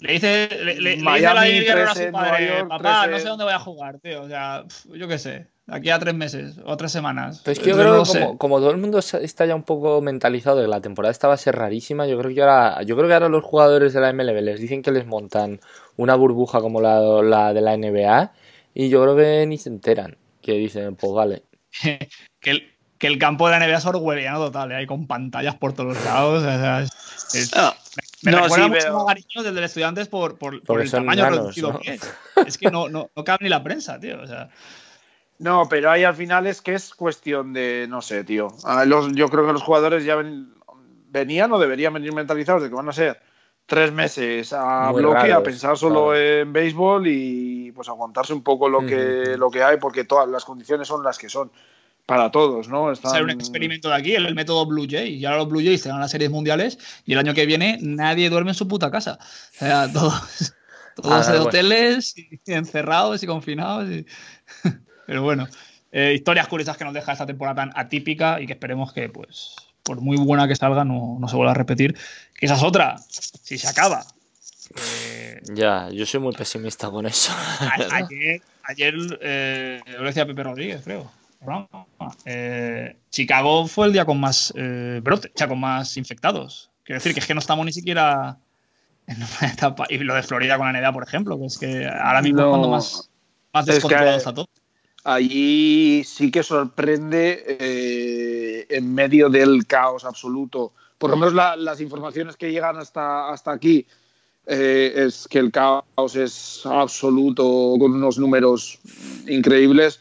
Le dice, le, le- le dice Miami, la David Guerrero a tres su padre, York, papá, no sé dónde voy a jugar, tío. O sea, yo qué sé, aquí a tres meses o tres semanas. Pero es que yo No creo que como, como todo el mundo está ya un poco mentalizado de que la temporada esta va a ser rarísima, yo creo que ahora, yo creo que ahora los jugadores de la MLB les dicen que les montan una burbuja como la, la de la NBA y yo creo que ni se enteran. Que dicen, pues vale. que, el, que el campo de la NBA es orwelliano total, ¿eh? ahí con pantallas por todos lados. o sea, es- es- me No, recuerda sí, mucho pero- a Gariños del de estudiantes por, por, por el tamaño enanos, reducido ¿no? que es. Es que no, no, no cabe ni la prensa, tío. O sea, No, pero ahí al final es que es cuestión de, no sé, tío. Los- yo creo que los jugadores ya ven- venían o deberían venir mentalizados de que van a ser tres meses a Muy bloque, a pensar solo claro. en béisbol y pues aguantarse un poco lo que, lo que hay, porque todas las condiciones son las que son para todos, ¿no? Están- hacer un experimento de aquí, el, el método Blue Jay. Y ahora los Blue Jays te dan las series mundiales y el año que viene nadie duerme en su puta casa. O sea, todos, todos Ah, en bueno. hoteles, y encerrados y confinados. y- Pero bueno, eh, historias curiosas que nos deja esta temporada tan atípica y que esperemos que, pues, por muy buena que salga, no, no se vuelva a repetir. Que esa es otra, si se acaba. Eh, Ya, yo soy muy pesimista con eso. a- ayer, ayer eh, lo decía Pepe Rodríguez, creo. Eh, Chicago fue el día con más eh, brote, o sea, con más infectados. Quiero decir que es que no estamos ni siquiera en una etapa. Y lo de Florida con la NBA, por ejemplo, que es que ahora mismo No. es cuando más, más Es que- descontrolado está todo. Allí sí que sorprende eh, en medio del caos absoluto. Por lo menos la- las informaciones que llegan hasta, hasta aquí eh, es que el caos es absoluto con unos números increíbles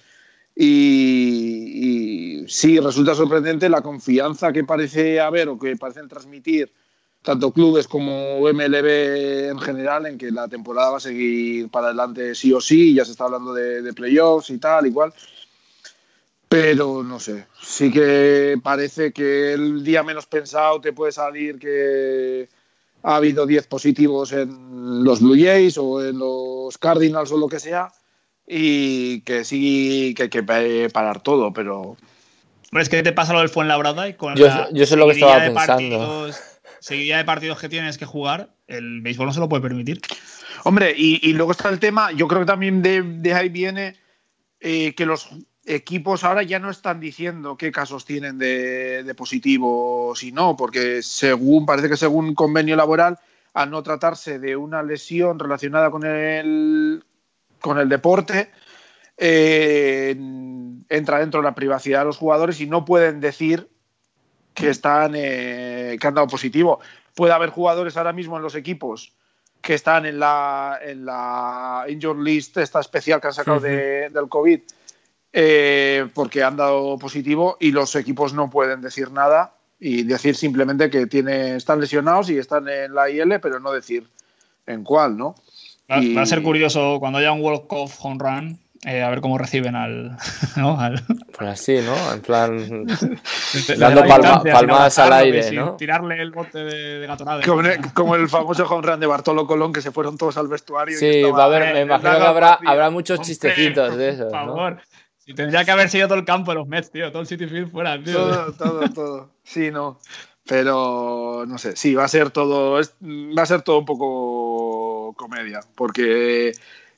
y, y sí resulta sorprendente la confianza que parece haber o que parecen transmitir tanto clubes como MLB en general en que la temporada va a seguir para adelante sí o sí, ya se está hablando de, de playoffs y tal, igual. Pero no sé, sí que parece que el día menos pensado te puede salir que ha habido 10 positivos en los Blue Jays o en los Cardinals o lo que sea y que sí que hay que pa- parar todo, pero es que te pasa lo del Fuenlabrada y con Yo- la yo sé lo que estaba pensando. partidos- seguidilla de partidos que tienes que jugar, el béisbol no se lo puede permitir. Hombre, y, luego está el tema, yo creo que también de, de ahí viene eh, que los equipos ahora ya no están diciendo qué casos tienen de, de positivos y no, porque según, parece que según convenio laboral, al no tratarse de una lesión relacionada con el, con el deporte, eh, entra dentro de la privacidad de los jugadores y no pueden decir que están eh, que han dado positivo. Puede haber jugadores ahora mismo en los equipos que están en la, en la injured list, esta especial que han sacado de- del COVID, eh, porque han dado positivo y los equipos no pueden decir nada y decir simplemente que tiene, están lesionados y están en la IL, pero no decir en cuál, ¿no? Va, Y- va a ser curioso cuando haya un World Cup home run, eh, a ver cómo reciben al. ¿no? al Pues así, ¿no? En plan. Dando la palma- palmadas al aire, ¿no? Tirarle el bote de, de Gatorade. Como, como el famoso home run de Bartolo Colón, que se fueron todos al vestuario. y Sí, estaba va a haber, me imagino que habrá, habrá muchos Hombre, chistecitos de esos, Por ¿no? favor. Si tendría que haber sido todo el campo de los Mets, tío. Todo el City Field fuera, tío. Todo, todo, todo. Sí, no. Pero no sé, sí, va a ser todo, es- va a ser todo un poco comedia, porque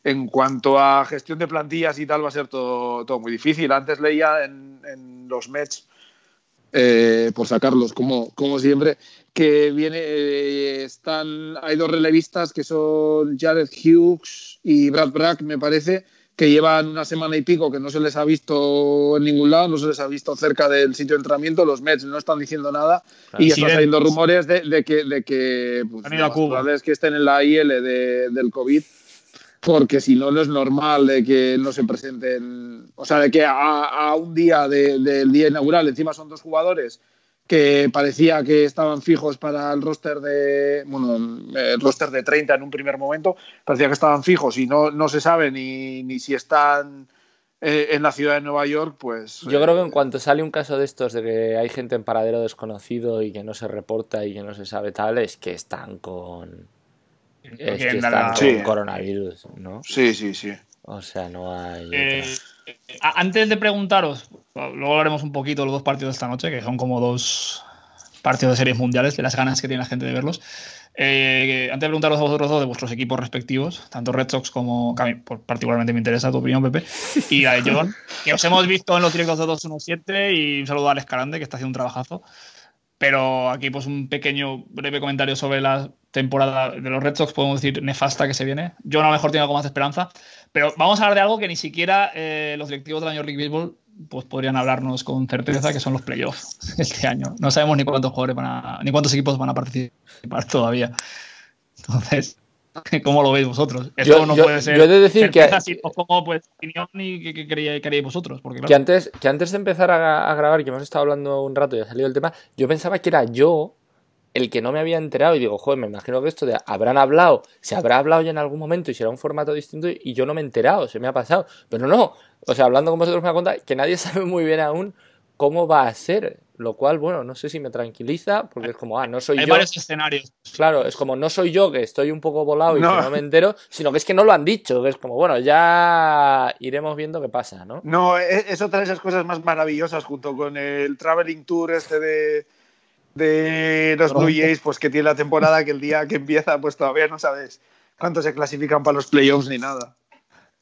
en cuanto a gestión de plantillas y tal va a ser todo, todo muy difícil. Antes leía en, en los Mets, eh, por sacarlos como, como siempre, que viene, eh, están, hay dos relevistas que son Jared Hughes y Brad Brack, me parece, que llevan una semana y pico que no se les ha visto en ningún lado, no se les ha visto cerca del sitio de entrenamiento, los Mets no están diciendo nada y Sí, están saliendo rumores de, de que, de que pues, Han ido a Cuba. que estén en la IL de- del COVID porque si no, no es normal de que no se presenten, o sea, de que a, a un día de- del día inaugural, encima son dos jugadores que parecía que estaban fijos para el roster de, bueno, el roster de 30 en un primer momento, parecía que estaban fijos y no, no se sabe ni, ni si están eh, en la ciudad de Nueva York, pues... Yo eh, creo que en cuanto sale un caso de estos de que hay gente en paradero desconocido y que no se reporta y que no se sabe tal, es que están con. Es que Quieren están dar la- con Sí. coronavirus, ¿no? Sí, sí, sí. O sea, no hay. Eh, antes de preguntaros, luego hablaremos un poquito de los dos partidos de esta noche, que son como dos partidos de series mundiales, de las ganas que tiene la gente de verlos. Eh, antes de preguntaros a vosotros dos de vuestros equipos respectivos, tanto Red Sox como que a mí por- particularmente me interesa tu opinión, Pepe, y la de John, que os hemos visto en los directos de 217 y un saludo a Alex Carande, que está haciendo un trabajazo. Pero aquí, pues, un pequeño breve comentario sobre la temporada de los Red Sox, podemos decir nefasta que se viene. Yo a lo mejor tengo algo más de esperanza, pero vamos a hablar de algo que ni siquiera eh, los directivos del año League Baseball pues, podrían hablarnos con certeza, que son los playoffs este año. No sabemos ni cuántos jugadores van a, ni cuántos equipos van a participar todavía. Entonces, ¿cómo lo veis vosotros? Esto Yo- no yo- puede ser yo he de decir que- sino como pues opinión y qué qué queríais queríais vosotros. Porque, claro, Que antes, que antes de empezar a, a grabar, que hemos estado hablando un rato y ha salido el tema, yo pensaba que era yo el que no me había enterado y digo, joder, me imagino que esto de habrán hablado, se habrá hablado ya en algún momento y será un formato distinto y yo no me he enterado, se me ha pasado. Pero no, o sea, hablando con vosotros me da cuenta que nadie sabe muy bien aún cómo va a ser, lo cual, bueno, no sé si me tranquiliza, porque es como, ah, no soy hay yo. varios escenarios. Claro, es como no soy yo que estoy un poco volado y No. que no me entero, sino que es que no lo han dicho, que es como, bueno, ya iremos viendo qué pasa, ¿no? No, e- es otra de esas cosas más maravillosas junto con el traveling tour este de, de los Blue Jays, pues que tiene la temporada que el día que empieza, pues todavía no sabes cuántos se clasifican para los playoffs ni nada.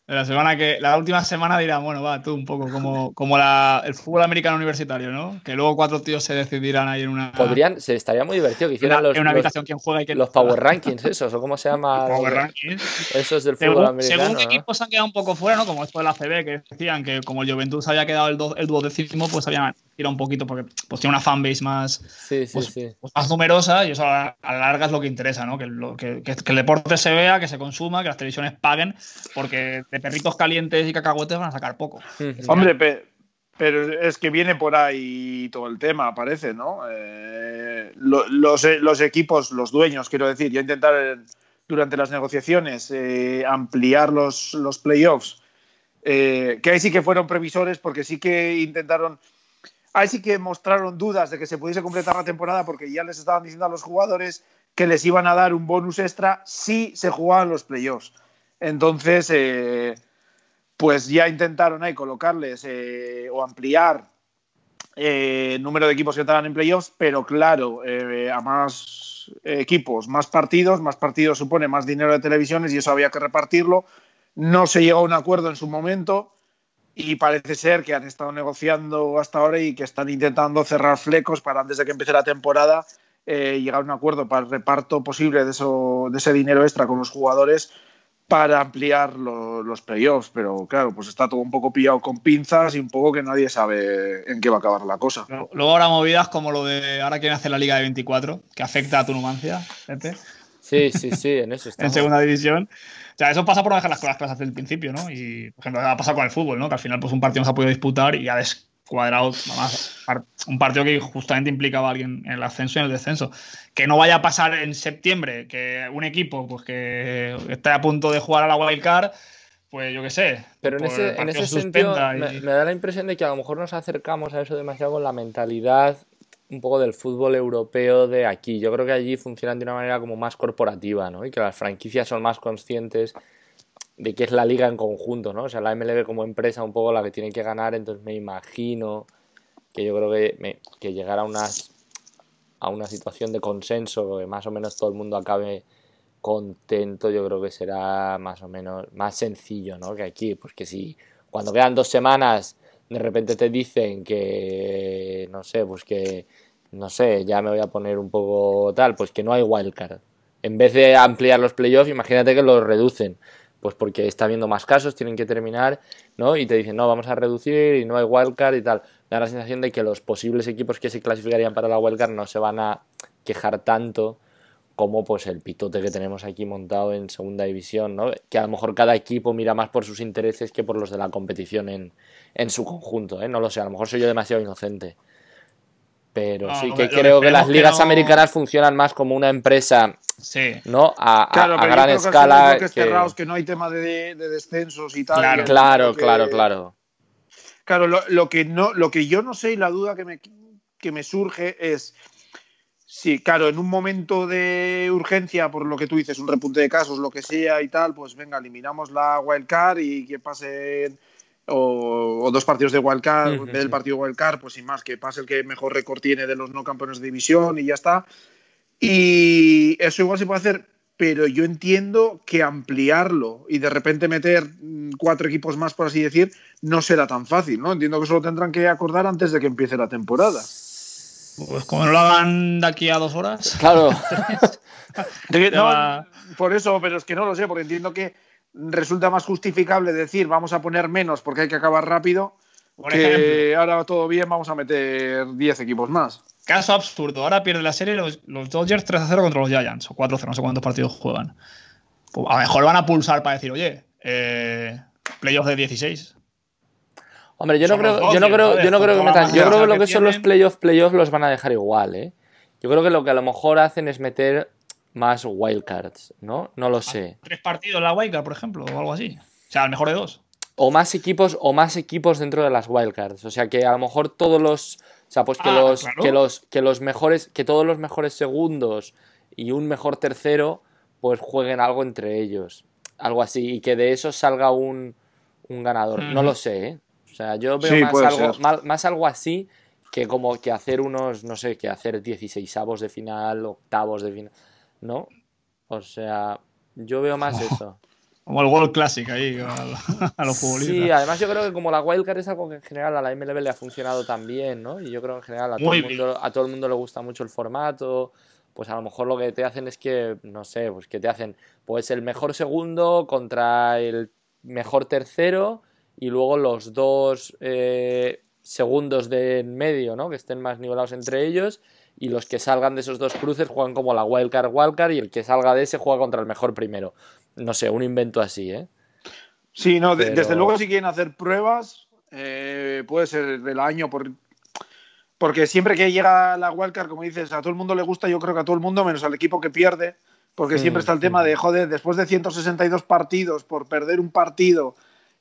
La semana que, la última semana dirán, bueno, va, tú un poco como, como la, el fútbol americano universitario, ¿no? Que luego cuatro tíos se decidirán ahí en una. Podrían, se estaría muy divertido que hicieran una, los, en una los- habitación quién juega y quién los Power Rankings, esos, o cómo se llama. Power Rankings. Esos del fútbol Según, americano. según ¿no? qué equipos han quedado un poco fuera, ¿no? Como esto de la CB, que decían que como el Juventus había quedado el, do- el duodécimo, pues habían tirado un poquito porque pues tiene una fanbase más, Sí, sí, pues, sí. pues más numerosa y eso a la, a la larga es lo que interesa, ¿no? Que, lo- que- que- que el deporte se vea, que se consuma, que las televisiones paguen, porque de perritos calientes y cacahuetes van a sacar poco. Hombre, pe- pero es que viene por ahí todo el tema, parece, ¿no? Eh, lo- los, los equipos, los dueños, quiero decir, ya intentar eh, durante las negociaciones eh, ampliar los, los playoffs, eh, que ahí sí que fueron previsores porque sí que intentaron, ahí sí que mostraron dudas de que se pudiese completar la temporada porque ya les estaban diciendo a los jugadores que les iban a dar un bonus extra si se jugaban los playoffs. Entonces, eh, pues ya intentaron ahí colocarles eh, o ampliar eh, el número de equipos que entraran en playoffs, pero claro, eh, a más equipos, más partidos, más partidos supone más dinero de televisiones y eso había que repartirlo. No se llegó a un acuerdo en su momento y parece ser que han estado negociando hasta ahora y que están intentando cerrar flecos para antes de que empiece la temporada eh, llegar a un acuerdo para el reparto posible de, eso, de ese dinero extra con los jugadores para ampliar lo- los playoffs, pero claro, pues está todo un poco pillado con pinzas y un poco que nadie sabe en qué va a acabar la cosa. Luego habrá movidas como lo de ahora quieren hacer la Liga de 24, que afecta a tu numancia, Pepe, Sí, sí, sí, en eso en estamos. segunda división. O sea, eso pasa por no dejar las cosas claras desde el principio, ¿no? Y, por ejemplo, ha pasado con el fútbol, ¿no? Que al final, pues un partido no se ha podido disputar y ha descuadrado par- un partido que justamente implicaba a alguien en el ascenso y en el descenso. Que no vaya a pasar en septiembre que un equipo, pues que está a punto de jugar a la wild card, pues yo qué sé. Pero en ese, en ese se sentido suspenda me, y- me da la impresión de que a lo mejor nos acercamos a eso demasiado con la mentalidad un poco del fútbol europeo de aquí. Yo creo que allí funcionan de una manera como más corporativa, ¿no? Y que las franquicias son más conscientes de que es la liga en conjunto, ¿no? O sea, la MLB como empresa un poco la que tiene que ganar, entonces me imagino que yo creo que, que llegar a unas a una situación de consenso, que más o menos todo el mundo acabe contento, yo creo que será más o menos más sencillo, ¿no? Que aquí, pues que si cuando quedan dos semanas de repente te dicen que, no sé, pues que, no sé, ya me voy a poner un poco tal, pues que no hay wildcard. En vez de ampliar los playoffs, imagínate que los reducen. Pues porque está habiendo más casos, tienen que terminar, ¿no? Y te dicen, no, vamos a reducir y no hay wildcard y tal. Da la sensación de que los posibles equipos que se clasificarían para la wildcard no se van a quejar tanto como pues el pitote que tenemos aquí montado en segunda división, ¿no? Que a lo mejor cada equipo mira más por sus intereses que por los de la competición en, en su conjunto, ¿eh? No lo sé, a lo mejor soy yo demasiado inocente. Pero No, sí que lo creo que que las que ligas no- americanas funcionan más como una empresa, Sí. ¿no? A, a- Claro, a pero yo gran escala. que- cerrados, que no hay tema de, de descensos y tal. Claro. y Claro, que- claro, claro. Claro, lo, lo que no, lo que yo no sé y la duda que me, que me surge es si, claro, en un momento de urgencia, por lo que tú dices, un repunte de casos, lo que sea y tal, pues venga, eliminamos la wildcard y que pasen o, o dos partidos de wildcard, vez del sí. partido wildcard, pues sin más, que pase el que mejor récord tiene de los no campeones de división y ya está. Y eso igual se puede hacer, pero yo entiendo que ampliarlo y de repente meter mm, cuatro equipos más, por así decir, no será tan fácil, ¿no? Entiendo que eso lo tendrán que acordar antes de que empiece la temporada. Pues como no lo hagan de aquí a dos horas. Claro, no, por eso, pero es que no lo sé, porque entiendo que resulta más justificable decir vamos a poner menos porque hay que acabar rápido, Por que ejemplo, ahora va todo bien, vamos a meter 10 equipos más. caso absurdo. Ahora pierde la serie los, los Dodgers 3-0 contra los Giants, o 4-0, no sé cuántos partidos juegan. Pues a lo mejor van a pulsar para decir, oye, eh, playoffs de 16. Hombre, yo no creo, yo no creo, yo no creo que metan. Yo creo que lo que son los playoffs, playoffs los van a dejar igual, ¿eh? Yo creo que lo que a lo mejor hacen es meter más wildcards, ¿no? No lo sé. Tres partidos en la Wildcard, por ejemplo, o algo así. O sea, al mejor de dos. O más equipos, o más equipos dentro de las wildcards. O sea que a lo mejor todos los. O sea, pues que Ah, los, claro. que los, que los mejores, que todos los mejores segundos y un mejor tercero, pues jueguen algo entre ellos. Algo así. Y que de eso salga un, un ganador. No lo sé, ¿eh? O sea, yo veo Sí, más, algo, más, más algo así que como que hacer unos, no sé, que hacer 16 avos de final, octavos de final. ¿No? O sea, yo veo más eso. Como el World Classic ahí a, a los futbolistas. Sí, además yo creo que como la wildcard es algo que en general a la MLB le ha funcionado también, ¿no? Y yo creo que en general a todo, el mundo, a todo el mundo le gusta mucho el formato. Pues a lo mejor lo que te hacen es que, no sé, pues que te hacen pues el mejor segundo contra el mejor tercero y luego los dos eh, segundos de en medio, ¿no? Que estén más nivelados entre ellos y los que salgan de esos dos cruces juegan como la wildcard wildcard y el que salga de ese juega contra el mejor primero. No sé, un invento así, ¿eh? Sí, no, Pero- desde luego si quieren hacer pruebas, eh, puede ser del año, por, porque siempre que llega la wildcard, como dices, a todo el mundo le gusta, yo creo que a todo el mundo, menos al equipo que pierde, porque Mm, siempre está el tema de, joder, después de 162 partidos, por perder un partido,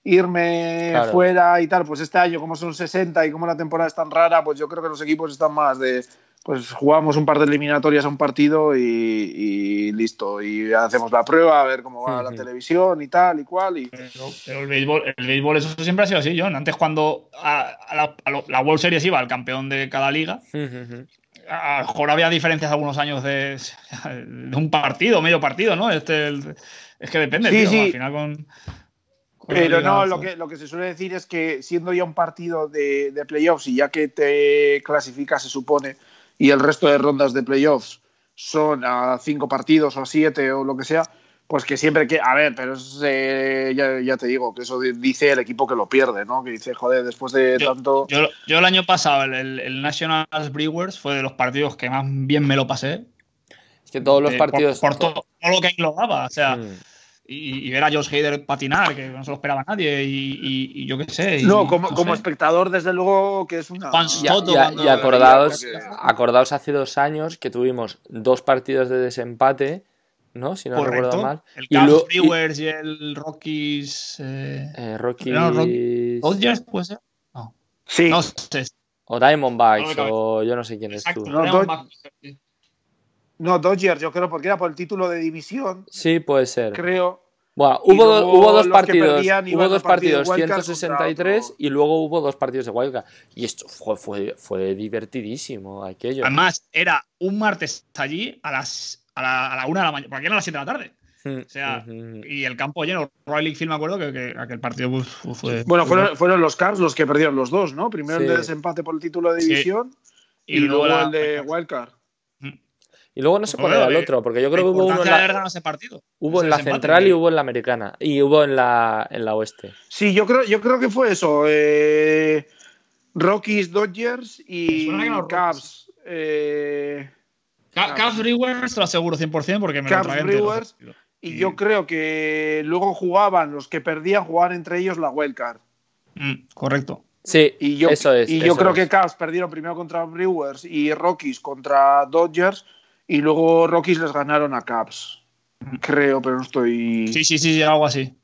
irme Claro. fuera y tal, pues este año, como son 60 y como la temporada es tan rara, pues yo creo que los equipos están más de, pues jugamos un par de eliminatorias a un partido y, y listo, y hacemos la prueba, a ver cómo va la Ujú. televisión y tal y cual, y... Pero, pero el béisbol, el béisbol, eso siempre ha sido así, John. Antes, cuando a, a la, a lo- la World Series iba el campeón de cada liga, a lo mejor había diferencias algunos años de, de un partido, medio partido, ¿no? Este, el- es que depende, Sí, tío. sí. Al final con. Pero no, lo que, lo que se suele decir es que siendo ya un partido de, de playoffs y ya que te clasificas, se supone, y el resto de rondas de playoffs son a cinco partidos o a siete o lo que sea, pues que siempre que. A ver, pero es, eh, ya, ya te digo, que eso di- dice el equipo que lo pierde, ¿no? Que dice, joder, después de Yo- tanto. Yo, yo el año pasado, el, el- el Nationals Brewers fue de los partidos que más bien me lo pasé. Es que todos los Eh, por- partidos. Por, todo, todo lo que englobaba. O sea, Mm. Y, y ver a Josh Hader patinar, que no se lo esperaba nadie, y, y- y yo qué sé. y- no, como, no como sé. espectador, desde luego que es una. Juan Y, acordaos, porque- acordaos hace dos años que tuvimos dos partidos de desempate, ¿no? Si no Correcto. recuerdo mal. El Y Cavs y- Brewers y, el Rockies. Eh, Eh, Rockies No, ¿Dodgers puede ser? No. Sí, No sé. o Diamondbacks No o yo no sé quién es tú. No. No, Dodgers, yo creo, porque era por el título de división, Sí, puede ser. creo. Bueno, hubo, luego hubo dos partidos, perdían hubo dos partidos wildcard 163 contra otro. y luego hubo dos partidos de wildcard. Y esto fue, fue, fue divertidísimo aquello. Además, era un martes allí a las a la, a la una de la mañana, porque eran las 7 de la tarde. Mm, O sea, mm, y el campo lleno. Riley Field, me acuerdo que, que aquel partido fue. Bueno, fueron, fueron los Cavs los que perdieron los dos, ¿no? Primero el de desempate por el título de Sí. división y, luego la- el de Wildcard. Y luego no sé cuál Bueno, era el eh, otro, porque yo creo que hubo uno en la, ese partido. hubo en la central y que- hubo en la americana. Y hubo en la, en la oeste. Sí, yo creo, yo creo que fue eso. eh, Rockies, Dodgers y Cavs. eh, Ca- Cavs Brewers te lo aseguro 100% porque me Cavs lo tragué entero. Brewers. y yo creo que luego jugaban, los que perdían, jugaban entre ellos la Wildcard. Mm, correcto. Sí, Y yo, eso es. y yo creo es. que Cavs perdieron primero contra Brewers y Rockies contra Dodgers y luego Rockies les ganaron a Cavs. Creo, pero no estoy. Sí, sí, sí, sí, algo así.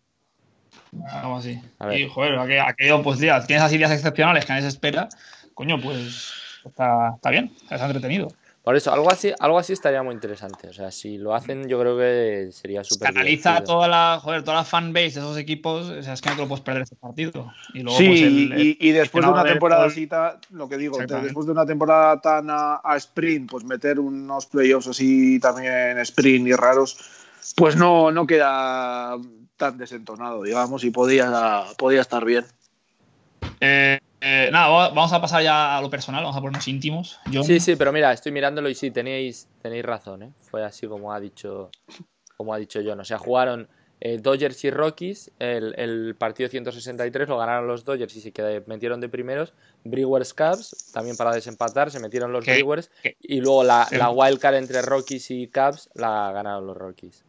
Algo así. A ver. Y, joder, aquello, pues, tía, tienes así días excepcionales que nadie se espera. Coño, pues está, está bien, está entretenido. Por eso, algo así, algo así estaría muy interesante. O sea, si lo hacen, yo creo que sería súper Canaliza divertido. toda la, joder, toda la fanbase de esos equipos. O sea, es que no te lo puedes perder este partido. Y luego, Sí, pues, el- y, y- y después de una temporada gol- así, lo que digo, después de una temporada tan a, a sprint, pues meter unos playoffs así también sprint y raros, pues no, no queda tan desentonado, digamos, y podía, podía estar bien. Eh, eh, nada, va- vamos a pasar ya a lo personal, vamos a ponernos íntimos. Sí, sí, pero mira, estoy mirándolo y sí, tenéis, tenéis razón, ¿eh? Fue así como ha dicho, como ha dicho John. O sea, jugaron eh, Dodgers y Rockies, el, el partido 163 lo ganaron los Dodgers y se metieron de primeros. Brewers Cubs, también para desempatar, se metieron los ¿Qué? Brewers. ¿Qué? Y luego la, Sí. la wildcard entre Rockies y Cubs la ganaron los Rockies.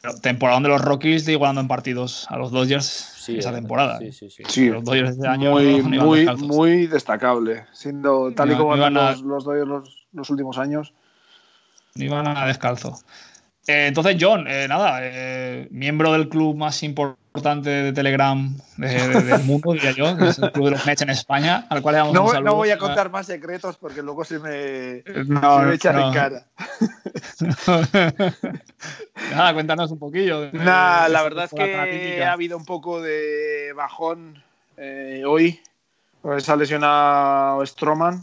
Pero temporada de los Rockies de igualando en partidos a los Dodgers Sí, esa eh, temporada. Sí, sí, sí. Sí, Los Dodgers de año muy, no muy, destacable, siendo tal y como iban andan a- los, los Dodgers los, los últimos años. No iban a descalzo. Eh, entonces, John, eh, nada, eh, miembro del club más importante de Telegram de- de- del mundo, diría yo, que es el club de los Mets en España, al cual le damos No, un saludo. no voy a contar más secretos porque luego se me, No, se me echan no. en cara. nada, cuéntanos un poquillo. Nah, de la verdad es que ha habido un poco de bajón eh, hoy. Se ha lesionado Stroman.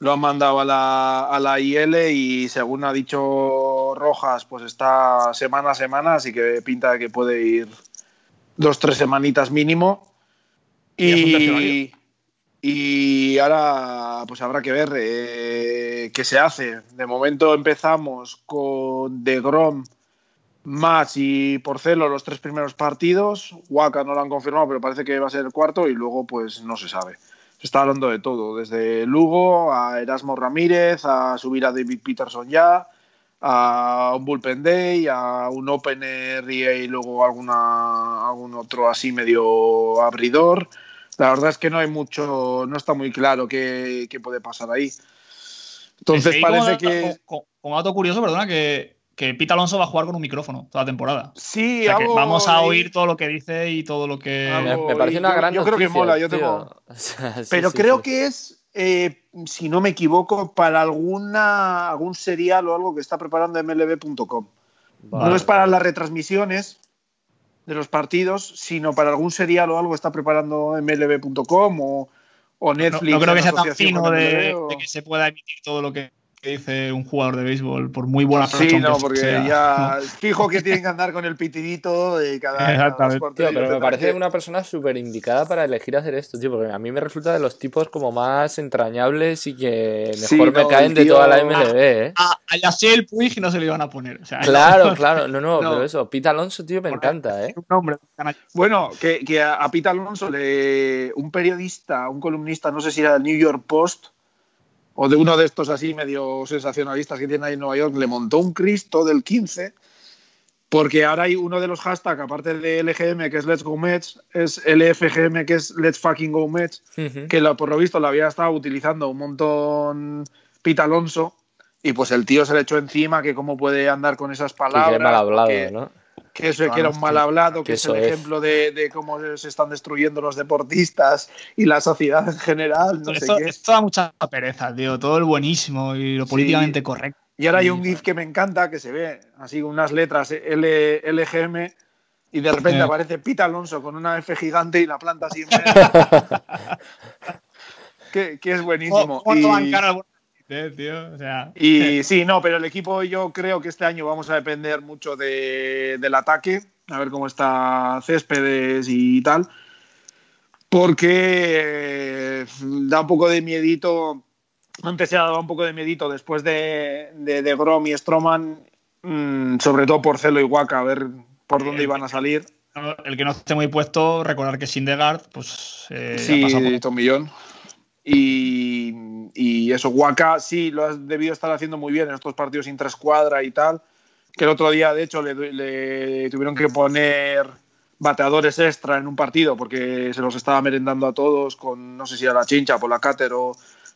Lo han mandado a la, a la IL y según ha dicho Rojas pues está semana a semana, así que pinta que puede ir dos, tres semanitas mínimo. Y Y, ahora pues habrá que ver eh, qué se hace. De momento empezamos con De Grom, Match y Porcelo los tres primeros partidos. Waka no lo han confirmado, pero parece que va a ser el cuarto y luego pues no se sabe. Se está hablando de todo, desde Lugo a Erasmo Ramírez, a subir a David Peterson ya, a un bullpen day, a un opener y, y luego alguna, algún otro así medio abridor. La verdad es que no hay mucho, no está muy claro qué, qué puede pasar ahí. Entonces parece que... Como dato curioso, perdona, que, que Pete Alonso va a jugar con un micrófono toda la temporada. Sí, O sea, que vamos a oír todo lo que dice y todo lo que. Algo- Me, parece una yo- gran yo creo que noticia, mola, yo tengo- O sea, sí, Pero sí, creo sí. que es, eh, si no me equivoco, para alguna algún serial o algo que está preparando MLB.com. Vale, no es para las retransmisiones de los partidos, sino para algún serial o algo que está preparando MLB.com o, o no, Netflix. no creo en que sea tan fino de, o- de que se pueda emitir todo lo que dice un jugador de béisbol, por muy buena Sí, persona no, que porque sea. ya fijo que tienen que andar con el pitidito de cada, cada Tío, pero me parece que- una persona súper indicada para elegir hacer esto, tío, porque a mí me resulta de los tipos como más entrañables y que Sí, mejor me no, caen el de toda la MLB, ¿eh? A, a Yasiel Puig no se le iban a poner. O sea, Claro, claro, no, no, No. pero eso, Pete Alonso, tío, me Porque encanta, ¿eh? nombre. Bueno, que, que a, a Pete Alonso, le, un periodista, un columnista, no sé si era del New York Post o de uno de estos así medio sensacionalistas que tiene ahí en Nueva York, le montó un Cristo del 15, porque ahora hay uno de los hashtags, aparte de LGM, que es Let's Go Mets, es LFGM, que es Let's Fucking Go Mets, que lo, por lo visto lo había estado utilizando un montón Pete Alonso, y pues el tío se le echó encima que cómo puede andar con esas palabras. que mal hablado, que- ¿no? Que eso que era un mal hablado, que, que es el es. ejemplo de, de cómo se están destruyendo los deportistas y la sociedad en general, no sé esto, qué. esto da mucha pereza, tío. Todo el buenísimo y lo Sí. políticamente correcto. Y ahora hay un GIF que me encanta, que se ve así unas letras L, LGM y de repente Eh. aparece Pita Alonso con una F gigante y la planta así en medio. que, que es buenísimo. ¿Cómo Y- no bancar al eh, tío? O sea, Y sí, no, pero el equipo yo creo que este año vamos a depender mucho de- del ataque, a ver cómo está Céspedes y tal, porque eh, da un poco de miedito, antes se daba un poco de miedito después de, de, de Grom y Stroman, mm, sobre todo por Celo y Waka, a ver por dónde iban a salir. el que no esté muy puesto, recordar que Sindegard, pues. Eh, ha Sí, pasado por- Tomillón. Y, y eso, Waka sí lo has debido estar haciendo muy bien en estos partidos sin tres cuadra y tal. Que el otro día, de hecho, le, le tuvieron que poner bateadores extra en un partido porque se los estaba merendando a todos con, no sé si era la chincha, por la cáter o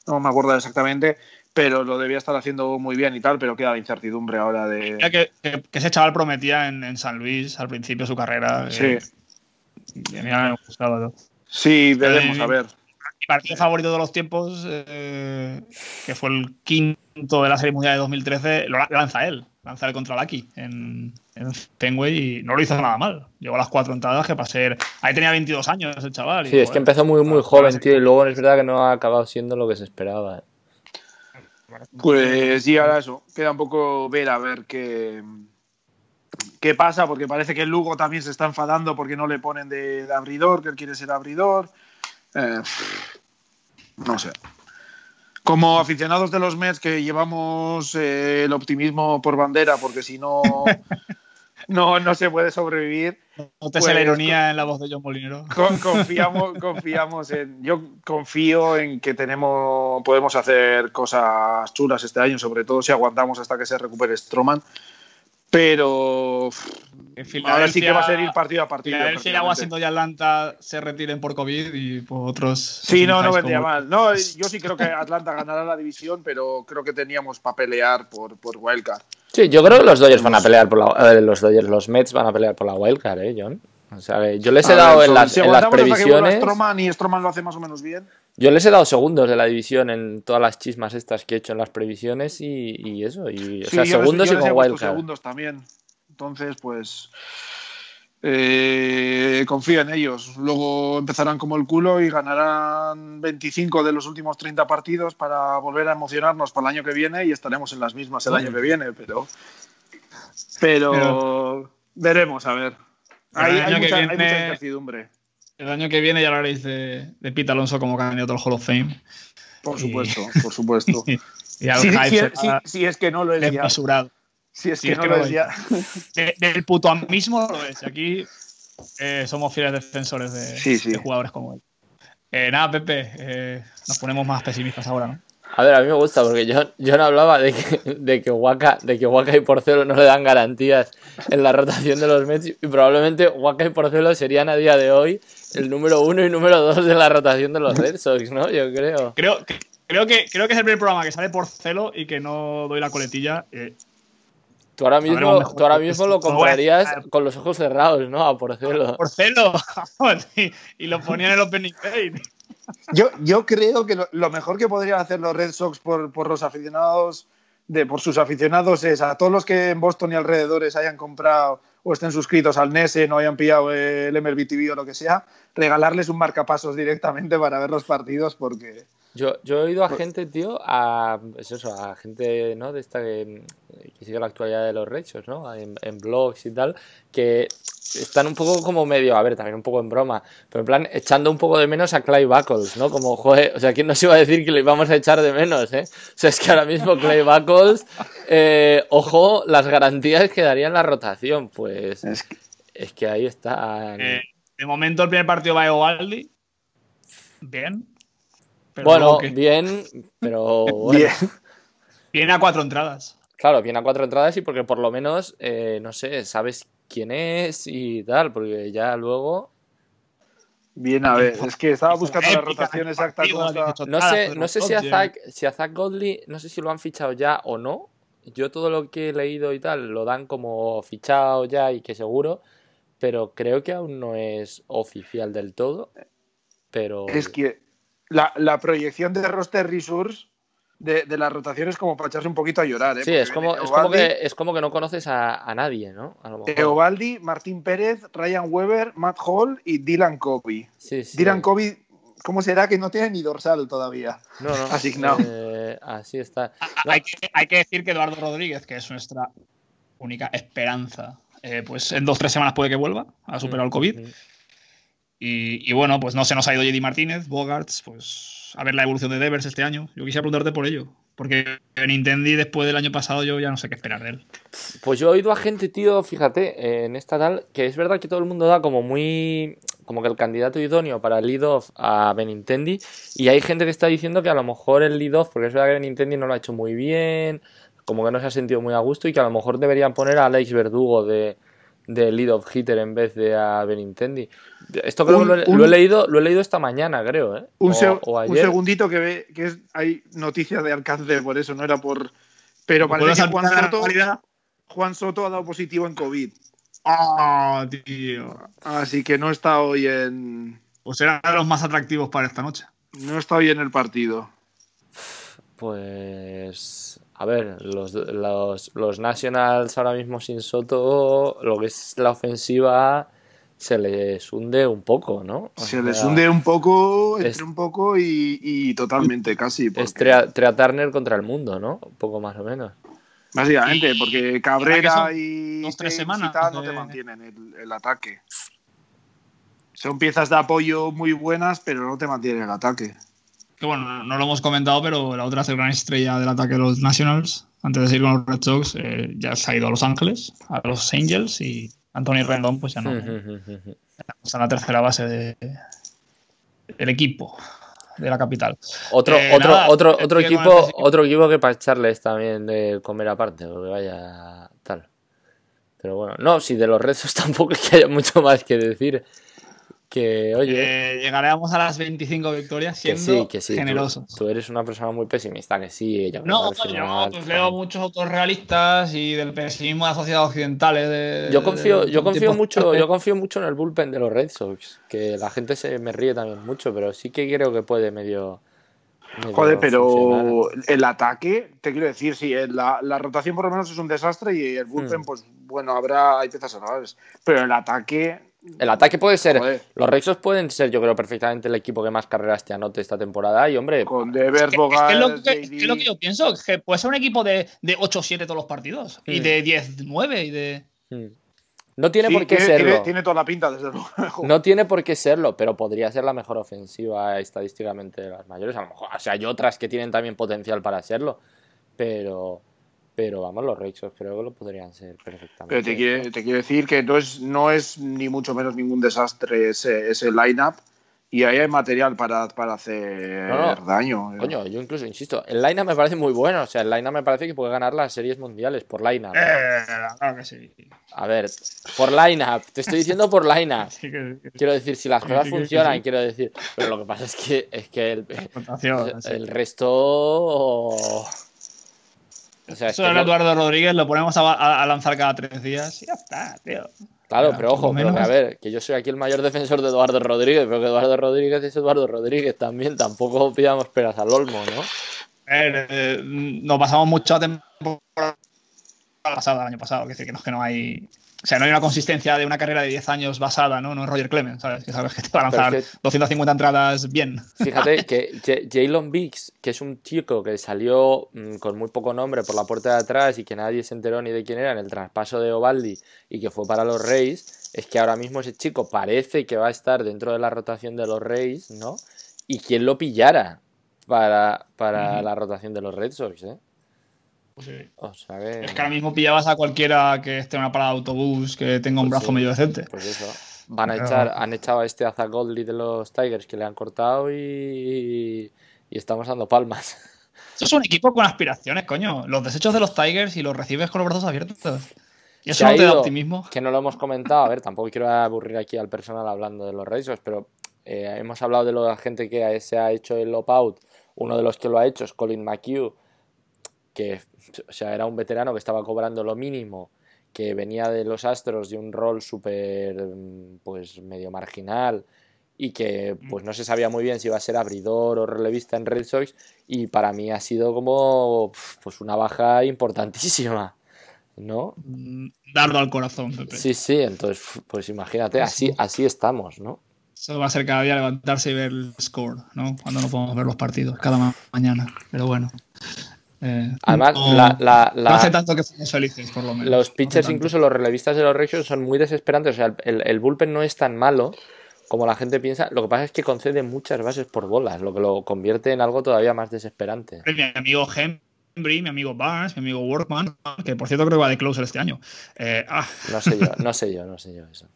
no me acuerdo exactamente, pero lo debía estar haciendo muy bien y tal, pero queda la incertidumbre ahora de... Que, que- que ese chaval prometía en, en San Luis al principio de su carrera. Sí, eh, y a mí me gustaba. ¿no? sí, veremos, a ver. Partido favorito de los tiempos, eh, que fue el quinto de la Serie Mundial de 2013, lo la- lanza él. Lanza él contra Lucky en, en Fenway y no lo hizo nada mal. Llegó a las cuatro entradas que para ser. Ahí tenía 22 años ese chaval. y, Sí, es joder, que empezó muy, muy para- joven, tío, y luego es verdad que no ha acabado siendo lo que se esperaba. ¿eh? Pues sí, ahora eso. Queda un poco ver a ver qué, qué pasa, porque parece que el Lugo también se está enfadando porque no le ponen de, de abridor, que él quiere ser abridor. Eh, no sé. Como aficionados de los Mets que llevamos eh, el optimismo por bandera, porque si no, no, no se puede sobrevivir. Notes pues, la ironía en la voz de John Molinero. Con- confiamos, confiamos en. Yo confío en que tenemos, podemos hacer cosas chulas este año, sobre todo si aguantamos hasta que se recupere Stroman. Pero En ahora sí que va a ser ir partido a partido. Filadelfia, prácticamente. Washington y Atlanta se retiren por COVID y pues, otros. Sí, no, no vendría como- mal. No, yo sí creo que Atlanta ganará la división, pero creo que teníamos para pelear por, por Wildcard. Sí, yo creo que los Dodgers van a pelear por la. eh, los Dodgers, los Mets van a pelear por la wildcard, ¿eh, John? O sea, que yo les he A dado ver, en las, si en las aguantamos hasta que previsiones. Stroman y Stroman lo hace más o menos bien. Yo les he dado segundos de la división en todas las chismas estas que he hecho en las previsiones y, y eso. Y, o Sí, sea, yo les- segundos yo y con wildcard. segundos también. Entonces, pues eh, confío en ellos. Luego empezarán como el culo y ganarán 25 de los últimos 30 partidos para volver a emocionarnos para el año que viene y estaremos en las mismas el año que viene, pero Pero, Pero- veremos, a ver. Hay, el hay año que mucha, hay viene- mucha incertidumbre, El año que viene ya hablaréis de, de Pete Alonso como candidato al Hall of Fame. por Y- supuesto, por supuesto. Y al Si, si- será si- si es que no lo es ya. Si es que es no que lo no es lo ya. De- del puto mismo lo es. Aquí eh, somos fieles defensores de, Sí, sí. de jugadores como él. Eh, nada, Pepe, eh, nos ponemos más pesimistas ahora, ¿no? A ver, a mí me gusta porque yo, yo no hablaba de que, de que Waka, de que Waka y Porcelo no le dan garantías en la rotación de los Mets y probablemente Waka y Porcelo serían a día de hoy el número uno y número dos de la rotación de los Red Sox, ¿no? Yo creo. Creo, que- creo, que, creo que es el primer programa que sale por celo y que no doy la coletilla. eh, Tú ahora mismo, tú ahora mismo lo comprarías con los ojos cerrados, ¿no? A Porcelo. por celo. y, y lo ponía en el opening day. Yo, yo creo que lo, lo mejor que podrían hacer los Red Sox por, por los aficionados, de, por sus aficionados, es a todos los que en Boston y alrededores hayan comprado o estén suscritos al NESE, no hayan pillado el MLB TV o lo que sea, regalarles un marcapasos directamente para ver los partidos porque Yo, yo he oído a gente, tío, a, es eso, a gente, ¿no? De esta que, que sigue la actualidad de los Red Sox, ¿no? En, en blogs y tal, que están un poco como medio, a ver, también un poco en broma, pero en plan echando un poco de menos a Clay Buckles, ¿no? Como, joder, o sea, ¿quién nos iba a decir que le íbamos a echar de menos, eh? O sea, es que ahora mismo Clay Buckles, eh, ojo, las garantías que daría en la rotación, pues es que- es que ahí está. Eh, de momento el primer partido va a Eovaldi. Bien. Pero bueno, que- bien, pero bueno. bien. Viene a cuatro entradas. Claro, viene a cuatro entradas y porque por lo menos, eh, no sé, sabes quién es y tal, porque ya luego... Bien, a ver, es que estaba buscando la rotación exacta. partido, cómo la estaba. 18 No sé, no sé si a Zach, si a Zach Godley, no sé si lo han fichado ya o no. Yo todo lo que he leído y tal lo dan como fichado ya y que seguro, pero creo que aún no es oficial del todo. Pero Es que la, la proyección de roster resource de, de la rotación es como para echarse un poquito a llorar. ¿eh? sí, es como, es como que es como que no conoces a, a nadie, ¿no? A lo mejor. Eovaldi, Martín Pérez, Ryan Weber, Matt Hall y Dylan Covey. Sí, sí. Dylan Covey, ¿cómo será que no tiene ni dorsal todavía? No, no. asignado. eh, así está. No, Hay que, hay que decir que Eduardo Rodríguez, que es nuestra única esperanza, eh, pues en dos o tres semanas puede que vuelva a superar el COVID. Ujú. Y, y bueno, pues no se nos ha ido JD Martínez, Bogarts, pues a ver la evolución de Devers este año. Yo quisiera preguntarte por ello. Porque Nintendo después del año pasado yo ya no sé qué esperar de él. Pues yo he oído a gente, tío, fíjate, en esta tal, que es verdad que todo el mundo da como muy. como que el candidato idóneo para el lead-off a Benintendi. Y hay gente que está diciendo que a lo mejor el lead-off, porque es verdad que Benintendi no lo ha hecho muy bien, como que no se ha sentido muy a gusto y que a lo mejor deberían poner a Alex Verdugo de, de lead-off hitter en vez de a Benintendi. Esto creo Un- que lo, he- un- lo he leído, lo he leído esta mañana, creo, ¿eh? Un, O- o un ayer. segundito que ve que es, hay noticias de alcance, por eso no era por. Pero ¿Puedo parece que Juan Soto? Juan Soto ha dado positivo en COVID. Ah, tío. Así que no está hoy en. Pues era de los más atractivos para esta noche. No está hoy en el partido. Pues. A ver, los, los, los Nationals ahora mismo sin Soto, lo que es la ofensiva, se les hunde un poco, ¿no? O Se les hunde un poco, es- entre un poco y, y totalmente, casi. Es porque- Trea, Trea Turner contra el mundo, ¿no? Un poco más o menos. Básicamente, porque Cabrera y dos, tres y semanas tal no de- te mantienen el, el ataque. Son piezas de apoyo muy buenas, pero no te mantienen el ataque. Que bueno, no lo hemos comentado, pero la otra gran estrella del ataque de los Nationals, antes de seguir con los Red Sox, eh, ya se ha ido a Los Ángeles, a los Angels, y Anthony Rendon, pues ya no. Está en la tercera base de, del equipo de la capital. Otro, Eh, otro, nada, otro, sigue otro equipo, otro equipo que para echarles también de comer aparte, porque vaya tal. Pero bueno, no, si de los Red Sox tampoco es que haya mucho más que decir. Que, oye, Eh, llegaremos a las 25 victorias que siendo sí, que sí. generosos. Tú, eres una persona muy pesimista, que sí. Yo creo No, yo pues, leo muchos autores realistas y del pesimismo de las sociedades occidentales. de- Yo confío, de- yo confío mucho, yo confío mucho en el bullpen de los Red Sox, que la gente se me ríe también mucho, pero sí que creo que puede medio. medio Joder, pero funcionar. el ataque, te quiero decir, sí, eh, la, la rotación por lo menos es un desastre y el bullpen, Hmm. pues bueno, habrá, hay piezas raras. Pero el ataque El ataque puede ser. Joder. Los Rexos pueden ser, yo creo, perfectamente el equipo que más carreras te anote esta temporada. Y hombre, Con Devers, Es que, es lo que, es JD. que lo que yo pienso, que puede ser un equipo de, de 8-7 todos los partidos. Y Mm. de 10-9 y de. hmm. no tiene Sí, por qué tiene, serlo. tiene- tiene toda la pinta, desde luego. No tiene por qué serlo, pero podría ser la mejor ofensiva estadísticamente de las mayores. A lo mejor, o sea, hay otras que tienen también potencial para serlo, pero, pero vamos, los Rexos creo que lo podrían ser perfectamente. Pero te quiero, te quiero decir que no es, no es ni mucho menos ningún desastre ese, ese line-up y ahí hay material para, para hacer No, no. daño. Coño, yo incluso insisto, el line me parece muy bueno. O sea, el line me parece que puede ganar las series mundiales por line Eh, claro que sí. A ver, por line te estoy diciendo por line Sí que- Quiero decir, si las Sí, cosas sí, sí, funcionan, sí. quiero decir. Pero lo que pasa es que, es que el, sí. el resto. O sea, es Eso que es no- Eduardo Rodríguez, lo ponemos a, a- a lanzar cada tres días y ya está, tío. Claro, pero ojo, pero que, a ver, que yo soy aquí el mayor defensor de Eduardo Rodríguez, pero que Eduardo Rodríguez es Eduardo Rodríguez también. Tampoco pidamos peras al olmo, ¿no? A ver, eh, nos pasamos mucho a temporada pasada, el año pasado, es decir, que no, que no hay. O sea, no hay una consistencia de una carrera de 10 años basada, ¿no? No es Roger Clemens, ¿sabes? Que sabes que te va a lanzar es que- 250 entradas bien. Fíjate que Jalen Biggs, que es un chico que salió mm, con muy poco nombre por la puerta de atrás y que nadie se enteró ni de quién era en el traspaso de Ovaldi y que fue para los Reyes, es que ahora mismo ese chico parece que va a estar dentro de la rotación de los Reyes, ¿no? Y quién lo pillara para, para la rotación de los Red Sox, ¿eh? Sí. O sea que... Es que ahora mismo pillabas a cualquiera que esté en una parada de autobús, que tenga un Pues brazo sí. medio decente. Pues eso. Van a Pero- echar, han echado a este a Zach Goldley de los Tigers que le han cortado y, y estamos dando palmas. Eso es un equipo con aspiraciones, coño. Los desechos de los Tigers y los recibes con los brazos abiertos. Y eso no te da optimismo. Que no lo hemos comentado, a ver, tampoco quiero aburrir aquí al personal hablando de los Racers, pero eh, hemos hablado de la gente que se ha hecho el opt-out. Uno de los que lo ha hecho es Colin McHugh, que o sea, era un veterano que estaba cobrando lo mínimo, que venía de los Astros de un rol súper, mm, pues, medio marginal y que pues no se sabía muy bien si iba a ser abridor o relevista en Red Sox y para mí ha sido como pues una baja importantísima, ¿no? Mm, Dardo al corazón, Pepe. Sí, sí, entonces, pues imagínate, así, así estamos, ¿no? Eso va a ser cada día levantarse y ver el score, ¿no? Cuando no podemos ver los partidos, cada ma- mañana. Pero bueno. Eh, Además, no, la, la- no hace tanto que fuimos felices, por lo menos. los pitchers, incluso los relevistas de los Rexos, son muy desesperantes. O sea, el, el bullpen no es tan malo como la gente piensa. Lo que pasa es que concede muchas bases por bolas, lo que lo convierte en algo todavía más desesperante. Mi amigo Henry, mi amigo Barnes, mi amigo Workman, que por cierto creo que va de closer este año. Eh, ah, No sé yo, no sé yo, no sé yo eso.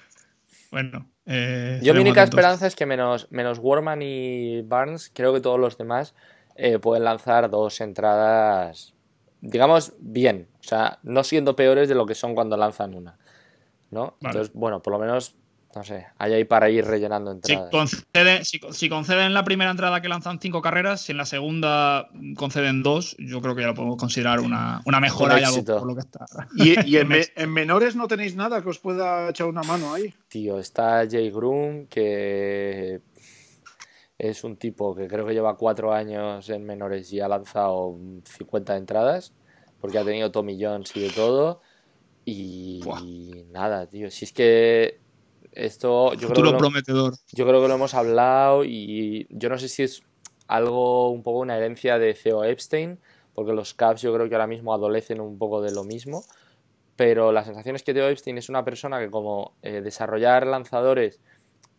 bueno. eh, Yo mi única atentos. esperanza es que menos, menos Warman y Barnes, creo que todos los demás eh, pueden lanzar dos entradas, digamos, bien. O sea, no siendo peores de lo que son cuando lanzan una. ¿No? Vale. Entonces, bueno, por lo menos, no sé, hay ahí para ir rellenando Si, entradas. si, si conceden la primera entrada que lanzan cinco carreras, si en la segunda conceden dos, yo creo que ya lo podemos considerar una, una mejora Un y algo por lo que está. Y, y en, me- en menores no tenéis nada que os pueda echar una mano ahí. Tío, está Jay Groom, que es un tipo que creo que lleva cuatro años en menores y ha lanzado 50 entradas, porque ha tenido Tommy Jones y de todo. Y nada, tío, si es que esto yo creo que, Futuro lo, prometedor. yo creo que lo hemos hablado y yo no sé si es algo un poco una herencia de Theo Epstein, porque los Cavs yo creo que ahora mismo adolecen un poco de lo mismo, pero la sensación es que Theo Epstein es una persona que como eh, desarrollar lanzadores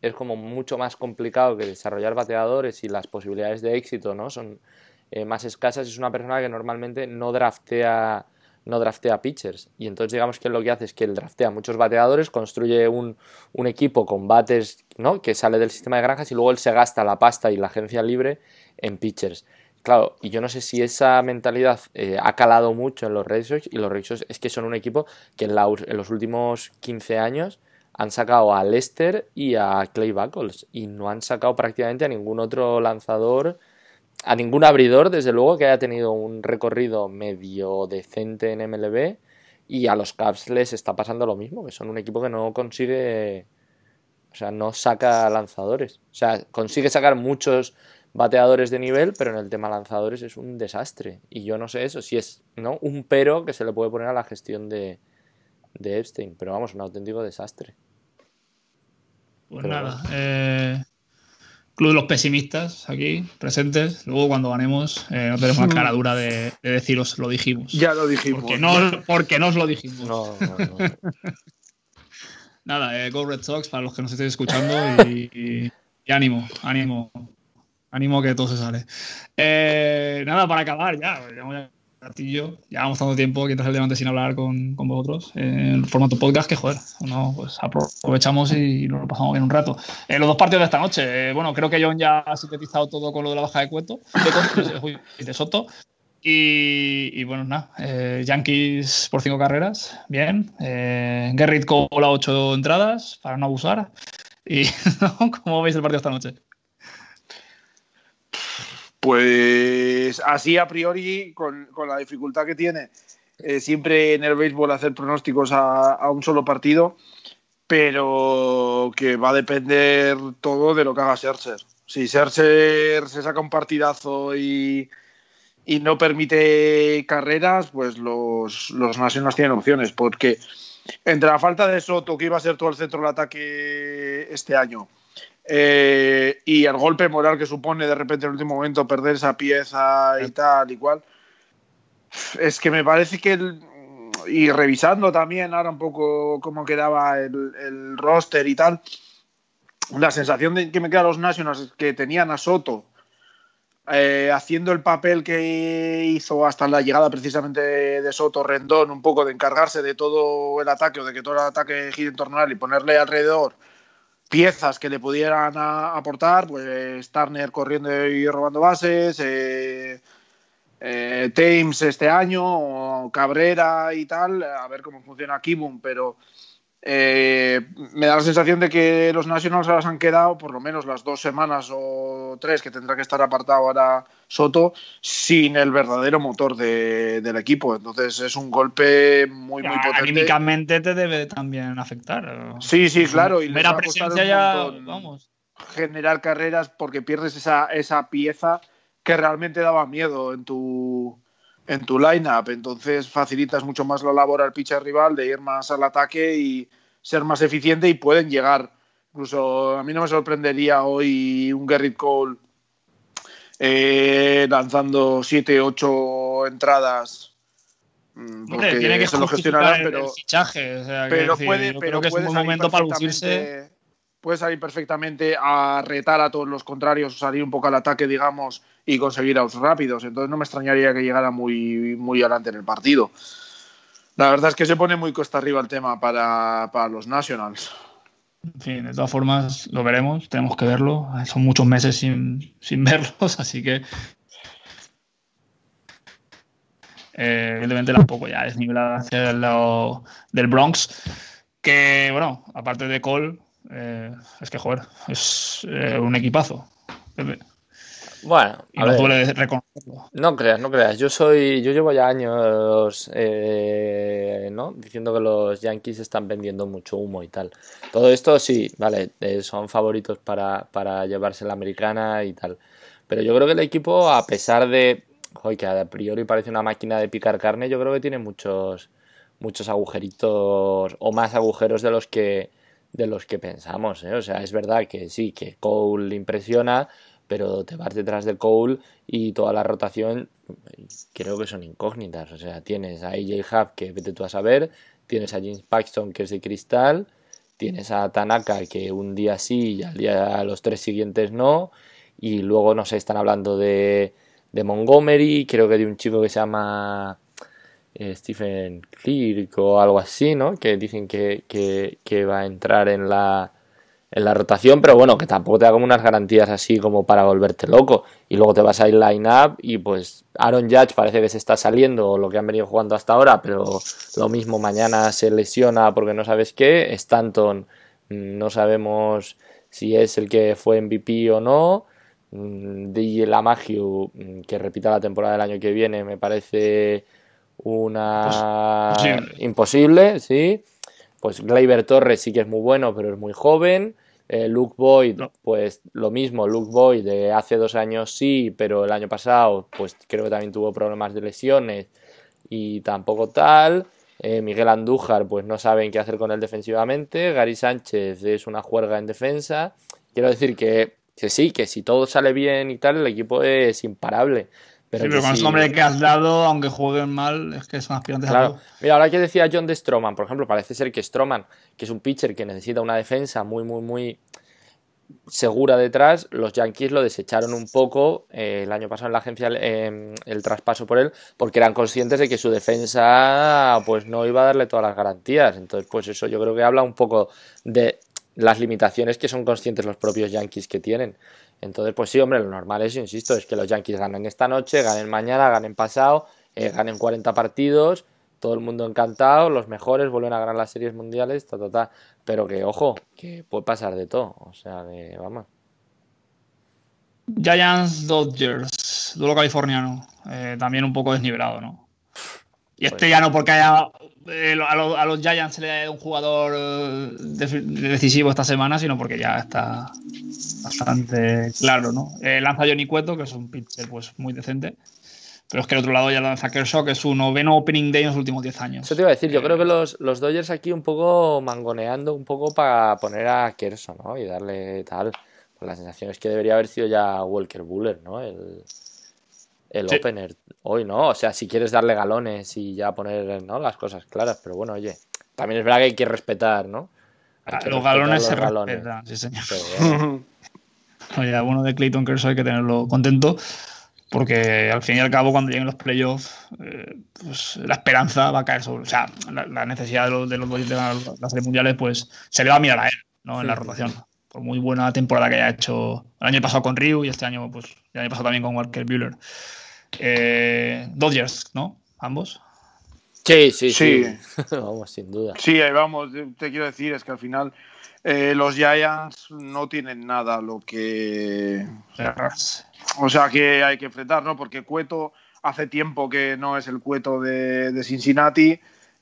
es como mucho más complicado que desarrollar bateadores y las posibilidades de éxito no son eh, más escasas, es una persona que normalmente no draftea no draftea pitchers y entonces digamos que lo que hace es que él draftea muchos bateadores, construye un, un equipo con bates ¿no? que sale del sistema de granjas y luego él se gasta la pasta y la agencia libre en pitchers. Claro, y yo no sé si esa mentalidad eh, ha calado mucho en los Red y los Red es que son un equipo que en, la- en los últimos 15 años han sacado a Lester y a Clay Buckles y no han sacado prácticamente a ningún otro lanzador, a ningún abridor, desde luego, que haya tenido un recorrido medio decente en MLB y a los Cavs les está pasando lo mismo, que son un equipo que no consigue, o sea, no saca lanzadores, o sea, consigue sacar muchos bateadores de nivel, pero en el tema lanzadores es un desastre y yo no sé eso, si es ¿no? un pero que se le puede poner a la gestión de, de Epstein, pero vamos, un auténtico desastre. Pues nada, eh, Club de los pesimistas aquí, presentes. Luego cuando ganemos eh, no tenemos la cara dura de, deciros lo dijimos. Ya lo dijimos. Porque no, porque no os lo dijimos. No, no, no. nada, eh, Go Red Sox para los que nos estéis escuchando y, y ánimo, ánimo. Ánimo que todo se sale. Eh, nada, para acabar ya. Ratillo, llevamos tanto tiempo aquí tras el Levante sin hablar con, con vosotros en formato podcast que joder, no, pues aprovechamos y nos lo pasamos bien un rato. Eh, los dos partidos de esta noche, eh, bueno, creo que John ya ha sintetizado todo con lo de la baja de Cueto, de, de Soto. Y, bueno, nada, eh, Yankees por cinco carreras, bien. Eh, Gerrit Cole a ocho entradas, para no abusar. Y ¿cómo veis el partido esta noche? Pues así a priori, con, la dificultad que tiene eh, siempre en el béisbol hacer pronósticos a, un solo partido, pero que va a depender todo de lo que haga Scherzer. Si Scherzer se saca un partidazo y, y no permite carreras, pues los, los Nationals tienen opciones, porque entre la falta de Soto, que iba a ser todo el centro del ataque este año, eh, y el golpe moral que supone de repente en el último momento perder esa pieza y tal y cual. Es que me parece que el, y revisando también ahora un poco cómo quedaba el, el, roster y tal, la sensación de que me quedan los Nationals es que tenían a Soto eh, haciendo el papel que hizo hasta la llegada precisamente de, de, Soto Rendón, un poco de encargarse de todo el ataque o de que todo el ataque gire en torno a él y ponerle alrededor piezas que le pudieran aportar, pues Turner corriendo y robando bases, eh, eh, Thames este año, Cabrera y tal, a ver cómo funciona Kibum, pero eh, me da la sensación de que los Nationals ahora se han quedado por lo menos las dos semanas o tres que tendrá que estar apartado ahora Soto sin el verdadero motor de, del equipo. Entonces es un golpe muy, muy potente. Anímicamente te debe también afectar. Sí, sí, claro. Y Mera presencia ya, vamos. Generar carreras porque pierdes esa, esa pieza que realmente daba miedo en tu, en tu lineup. Entonces facilitas mucho más la labor al pitcher rival de ir más al ataque y ser más eficiente y pueden llegar. Incluso a mí no me sorprendería hoy un Gerrit Cole eh, lanzando 7, 8 entradas. mm, Porque Hombre, tiene que se lo gestionarán, pero, el fichaje, o sea, pero decir, puede, yo pero creo que es un puede buen salir momento para lucirse. puede salir perfectamente a retar a todos los contrarios, salir un poco al ataque, digamos, y conseguir outs rápidos. Entonces no me extrañaría que llegara muy, muy adelante en el partido. La verdad es que se pone muy costa arriba el tema para, para los Nationals. Fin, de todas formas, lo veremos, tenemos que verlo. Son muchos meses sin, sin verlos, así que. Eh, evidentemente, tampoco ya desnivelada hacia el lado del Bronx. Que, bueno, aparte de Cole, eh, es que, joder, es eh, un equipazo. Bueno, Y no duele reconocerlo. No creas, no creas. Yo soy, yo llevo ya años, eh, ¿no? Diciendo que los Yankees están vendiendo mucho humo y tal. Todo esto sí, vale, eh, son favoritos para, para llevarse la americana y tal. Pero yo creo que el equipo, a pesar de, joder, que a priori parece una máquina de picar carne, yo creo que tiene muchos, muchos agujeritos o más agujeros de los que, de los que pensamos. ¿eh? O sea, es verdad que sí, que Cole impresiona pero te vas detrás de Cole y toda la rotación creo que son incógnitas. O sea, tienes a AJ Hub que vete tú a saber, tienes a James Paxton que es de cristal, tienes a Tanaka que un día sí y al día los tres siguientes no, y luego no sé, están hablando de, de Montgomery, creo que de un chico que se llama eh, Stephen Clear o algo así, ¿no? Que dicen que, que va a entrar en la en la rotación, pero bueno, que tampoco te da como unas garantías así como para volverte loco. Y luego te vas a ir line-up y pues Aaron Judge parece que se está saliendo lo que han venido jugando hasta ahora, pero lo mismo mañana se lesiona porque no sabes qué. Stanton no sabemos si es el que fue MVP o no. DJ Lamagio, que repita la temporada del año que viene, me parece una Imposible. imposible, sí. Pues Gleyber Torres sí que es muy bueno, pero es muy joven. Eh, Luke Boyd, No. pues lo mismo, Luke Boyd de hace dos años sí, pero el año pasado pues creo que también tuvo problemas de lesiones y tampoco tal. eh, Miguel Andújar, pues no saben qué hacer con él defensivamente. Gary Sánchez es una juerga en defensa. Quiero decir que, que sí, que si todo sale bien y tal, el equipo es imparable. Pero, sí, pero con sí- el nombre que has dado, aunque jueguen mal, es que son aspirantes a Claro. todo. Mira, ahora que decía John de Stroman, por ejemplo, parece ser que Stroman, que es un pitcher que necesita una defensa muy, muy, muy segura detrás, los Yankees lo desecharon un poco eh, el año pasado en la agencia eh, el traspaso por él, porque eran conscientes de que su defensa pues no iba a darle todas las garantías. Entonces, pues eso yo creo que habla un poco de las limitaciones que son conscientes los propios Yankees que tienen. Entonces, pues sí, hombre, lo normal es, insisto, es que los Yankees ganen esta noche, ganen mañana, ganen pasado, eh, ganen 40 partidos, todo el mundo encantado, los mejores vuelven a ganar las series mundiales, ta, ta, ta. Pero que, ojo, que puede pasar de todo. O sea, que vamos. Giants Dodgers, duelo californiano, eh, también un poco desnivelado, ¿no? Y este ya no porque haya eh, a, los, a los Giants se le dado un jugador eh, decisivo esta semana, sino porque ya está bastante claro, ¿no? Eh, lanza Johnny Cueto, que es un pitcher pues muy decente, pero es que al otro lado ya lanza Kershaw, que es su noveno opening day en los últimos 10 años. Eso te iba a decir, yo creo que los, los Dodgers aquí un poco mangoneando un poco para poner a Kerso, ¿no? Y darle tal. Pues la sensación es que debería haber sido ya Walker Buller, ¿no? El, el Sí. opener hoy, ¿no? O sea, si quieres darle galones y ya poner ¿no? las cosas claras, pero bueno, oye, también es verdad que hay que respetar, ¿no? Hay Ah, que los respetar galones se los galones. respetan, sí señor. Pero bueno, Oye, bueno de Clayton Kershaw hay que tenerlo contento porque al fin y al cabo cuando lleguen los playoffs eh, pues la esperanza va a caer sobre o sea la, la necesidad de los, de los de las series mundiales pues se le va a mirar a él no en la rotación por muy buena temporada que haya hecho el año pasado con Ryu y este año pues el año pasado también con Walker Buehler eh, Dodgers ¿no? ambos sí, sí, sí. Sí. vamos, sin duda. Sí, ahí vamos. Te quiero decir, es que al final eh, los Giants no tienen nada lo que. O sea, que hay que enfrentar, ¿no? Porque Cueto hace tiempo que no es el Cueto de, de Cincinnati.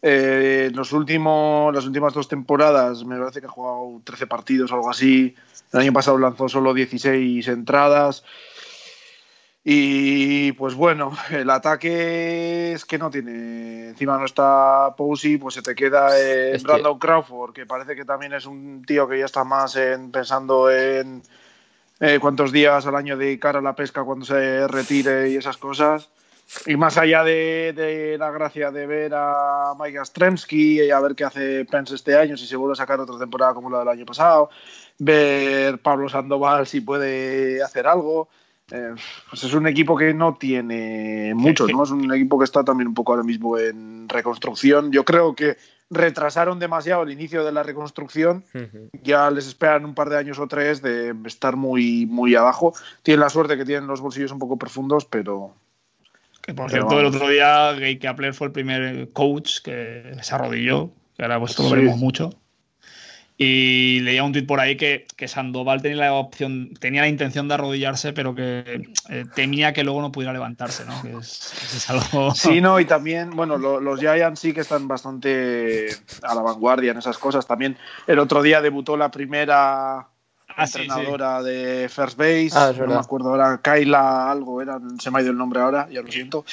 Eh, los últimos, las últimas dos temporadas me parece que ha jugado 13 partidos o algo así. El año pasado lanzó solo 16 entradas. Y pues bueno, el ataque es que no tiene. Encima no está Posey, pues se te queda eh, Brandon Crawford, que parece que también es un tío que ya está más en, pensando en eh, cuántos días al año dedicar a la pesca cuando se retire y esas cosas. Y más allá de, de la gracia de ver a Mike Astremski y a ver qué hace Pence este año, si se vuelve a sacar otra temporada como la del año pasado, ver Pablo Sandoval si puede hacer algo. Eh, pues es un equipo que no tiene mucho, sí. ¿no? Es un equipo que está también un poco ahora mismo en reconstrucción. Yo creo que retrasaron demasiado el inicio de la reconstrucción ya les esperan un par de años o tres de estar muy, muy abajo. Tienen la suerte que tienen los bolsillos un poco profundos, pero que por Pero cierto el vamos. otro día Gay Kapler fue el primer coach que se arrodilló que ahora pues lo Sí. veremos mucho y leía un tuit por ahí que, que Sandoval tenía la opción, tenía la intención de arrodillarse, pero que eh, temía que luego no pudiera levantarse, ¿no? Que es, es algo. sí, no, y también, bueno, lo- los Giants sí que están bastante a la vanguardia en esas cosas. También el otro día debutó la primera Ah, sí, sí. entrenadora de First Base, Ah, no me acuerdo ahora, Kyla algo, era, se me ha ido el nombre ahora, ya lo siento.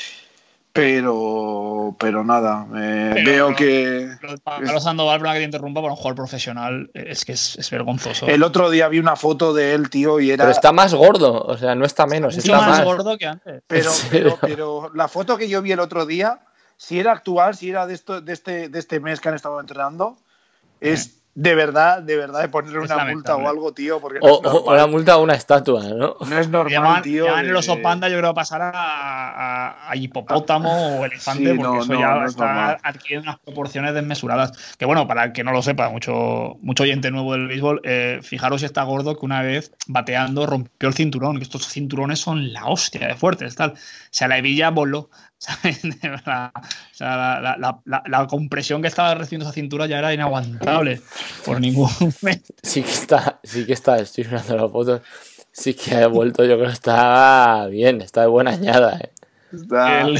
Pero, pero nada, eh, Pero- veo pero- que Pero Pablo Sandoval, que te interrumpa, para un jugador profesional es que es, es vergonzoso. el otro día vi una foto de él, tío, y era Pero está más gordo, o sea, no está menos, mucho está más, más. gordo que antes. Pero, pero, pero la foto que yo vi el otro día, si era actual, si era de esto, de este, de este mes que han estado entrenando, es de verdad, de verdad de ponerle Es una multa o algo, tío, porque no O, es o una multa o una estatua, ¿no? No es normal, Llaman, tío. llaman de- el oso panda, yo creo, pasar a, a- a hipopótamo o elefante, Sí, porque no, eso no, ya no es está normal. adquiriendo unas proporciones desmesuradas. Que bueno, para el que no lo sepa, mucho, mucho oyente nuevo del béisbol, eh, fijaros si está gordo que una vez bateando rompió el cinturón, que estos cinturones son la hostia de fuertes, tal. O sea, la hebilla voló. ¿Sabes? De verdad. O sea, la, la- la- la- compresión que estaba recibiendo esa cintura ya era inaguantable por ningún Sí que está, sí que está, estoy mirando la foto. Sí que ha vuelto, yo creo que está bien, está de buena añada, ¿eh? Está, El-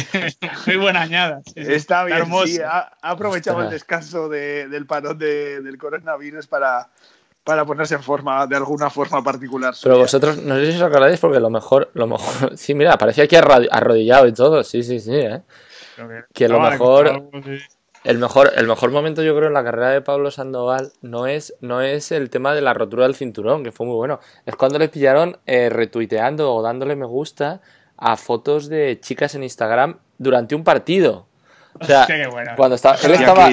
muy buena añada. sí, está bien, hermoso. sí, ha, ha aprovechado Está. el descanso de- del parón de- del coronavirus para, para ponerse en forma, de alguna forma particular. Pero vosotros, no sé si os acordáis, porque lo mejor, lo mejor, sí, mira, parecía aquí arrodi- arrodillado y todo, sí, sí, sí, ¿eh? Creo Que lo mejor- contar algo, sí. El mejor, el mejor momento, yo creo, en la carrera de Pablo Sandoval no es, no es el tema de la rotura del cinturón, que fue muy bueno. Es cuando le pillaron eh, retuiteando o dándole me gusta a fotos de chicas en Instagram durante un partido. O sea, Qué cuando estaba, él estaba,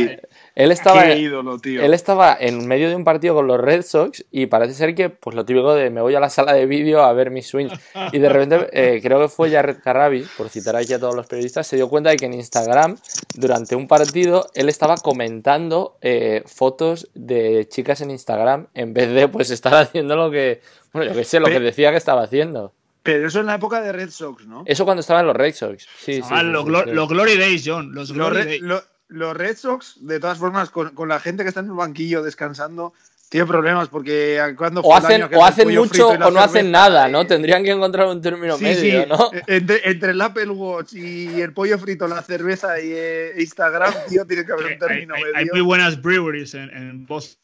él estaba, Qué ídolo, tío. él estaba en medio de un partido con los Red Sox y parece ser que, pues lo típico de me voy a la sala de vídeo a ver mis swings. Y de repente, eh, creo que fue Jared Carrabis, por citar aquí a todos los periodistas, se dio cuenta de que en Instagram, durante un partido, él estaba comentando eh, fotos de chicas en Instagram en vez de pues estar haciendo lo que, bueno, yo que sé, lo que decía que estaba haciendo. Pero eso en la época de Red Sox, ¿no? Eso cuando estaba en los Red Sox. Sí, sí, Ah, sí, los, sí, glo- sí. los Glory Days, John. Los Glory Days. lo- los Red Sox, de todas formas, con, con la gente que está en el banquillo descansando, tiene problemas porque cuando O hacen, o hacen mucho o no hacen nada, ¿no? Tendrían que encontrar un término Sí, medio, sí. ¿no? Entre, entre el Apple Watch y el pollo frito, la cerveza y eh, Instagram, tío, tiene que haber un Hay, término hay- medio. hay muy buenas breweries en, en Boston.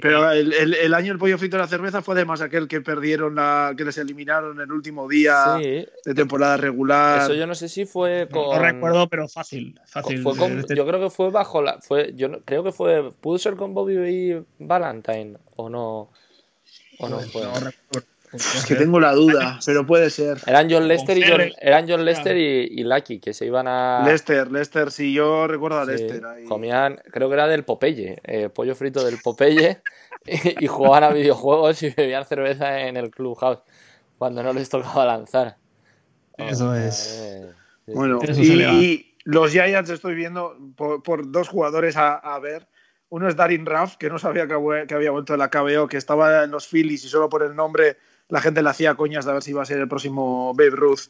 Pero el, el- el año el pollo frito y la cerveza fue además aquel que perdieron, la, que les eliminaron el último día Sí, de temporada regular. eso yo no sé si fue no, con... no recuerdo, pero fácil. fácil Fue con- Este- yo creo que fue bajo la. Fue, yo no- creo que fue. ¿Pudo ser con Bobby y Valentine? ¿O no? ¿O no fue? no recuerdo. Es que tengo la duda, pero puede ser. Eran John Lester y John, eran John Lester y, y Lucky, que se iban a. Lester, Lester, si yo recuerdo a sí, Lester. ahí. comían, creo que era del Popeye, eh, pollo frito del Popeye, y, y jugaban a videojuegos y bebían cerveza en el Clubhouse cuando no les tocaba lanzar. Eso Oh, es. eh, sí, Bueno, Eso y, los Giants estoy viendo por, por dos jugadores a, a ver. Uno es Darin Raff, que no sabía que había vuelto de la KBO, que estaba en los Phillies y solo por el nombre la gente le hacía coñas de a ver si iba a ser el próximo Babe Ruth.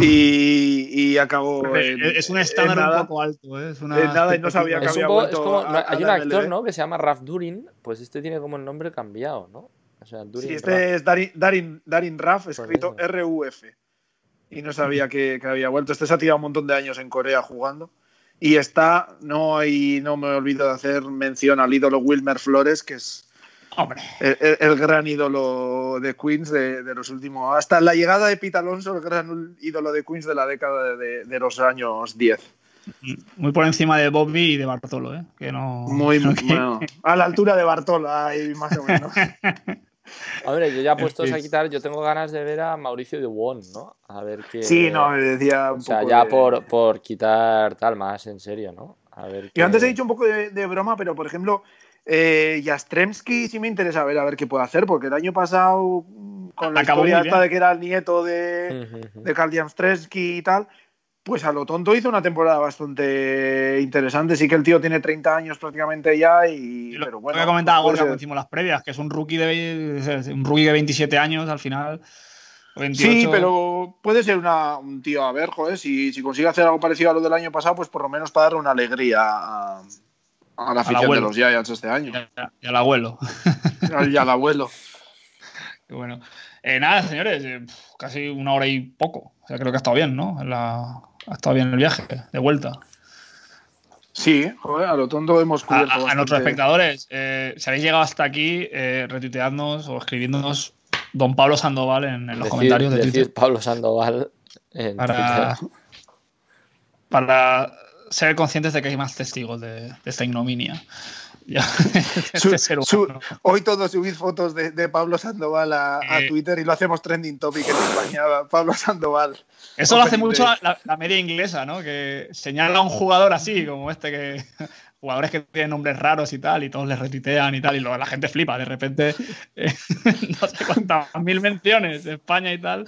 Y, y acabó. en- es un estándar nada. un poco alto. ¿eh? Es una nada y no sabía que Es un poco- es como- a- hay un actor. ¿no? Que se llama Raf Durin, pues este tiene como el nombre cambiado, ¿no? O sea, Durin Sí, este es Darin, Darin, Darin Raff, escrito eso. R-U-F. Y no sabía que, que había vuelto. Este se ha tirado un montón de años en Corea jugando. Y está, no, hay, no me olvido de hacer mención al ídolo Wilmer Flores, que es Hombre, el, el- el gran ídolo de Queens de, de los últimos. Hasta la llegada de Pete Alonso, el gran ídolo de Queens de la década de, de los años 10. muy por encima de Bobby y de Bartolo, ¿eh? Que no. Muy, que- bueno, a la altura de Bartola, ahí más o menos. Hombre, yo ya puestos a quitar, yo tengo ganas de ver a Mauricio de Won, ¿no? A ver qué. Sí, no, me decía un O sea, poco ya de- por, por quitar tal más, en serio, ¿no? A ver Yo qué- antes he dicho un poco de, de broma, pero por ejemplo, eh, Jastremski sí me interesa ver a ver qué puede hacer, porque el año pasado, mm, con la Acabó historia esta de que era el nieto de, de Karl y tal, pues a lo tonto hizo una temporada bastante interesante. Sí que el tío tiene 30 años prácticamente ya, y, Y lo, pero lo bueno. que comentaba pues puede Gorka ser. cuando hicimos las previas, que es un rookie de un rookie de 27 años al final. o 28. Sí, pero puede ser una- un tío a ver, joder, si, si consigue hacer algo parecido a lo del año pasado, pues por lo menos para darle una alegría a, a la afición de los Giants este año. Y al abuelo. Y al abuelo. Qué bueno. Eh, nada, señores, eh, casi una hora y poco. O sea, creo que ha estado bien, ¿no? La- ha estado bien el viaje, de vuelta. Sí, joder, a lo tonto hemos cubierto. a- a bastante. nuestros espectadores, eh, si habéis llegado hasta aquí, eh, retuiteadnos o escribiéndonos Don Pablo Sandoval en, en los comentarios de decid Twitter Pablo Sandoval en para, Twitter. para ser conscientes de que hay más testigos de, de esta ignominia. Ya, de Su- este ser su- humano. hoy todos subid fotos de, de Pablo Sandoval a, a Eh. Twitter y lo hacemos trending topic en España. Pablo Sandoval. Eso lo hace mucho la, la media inglesa, ¿no? Que señala a un jugador así, como este, que jugadores que tienen nombres raros y tal, y todos les retuitean y tal, y luego la gente flipa. De repente, eh, no sé cuántas mil menciones de España y tal.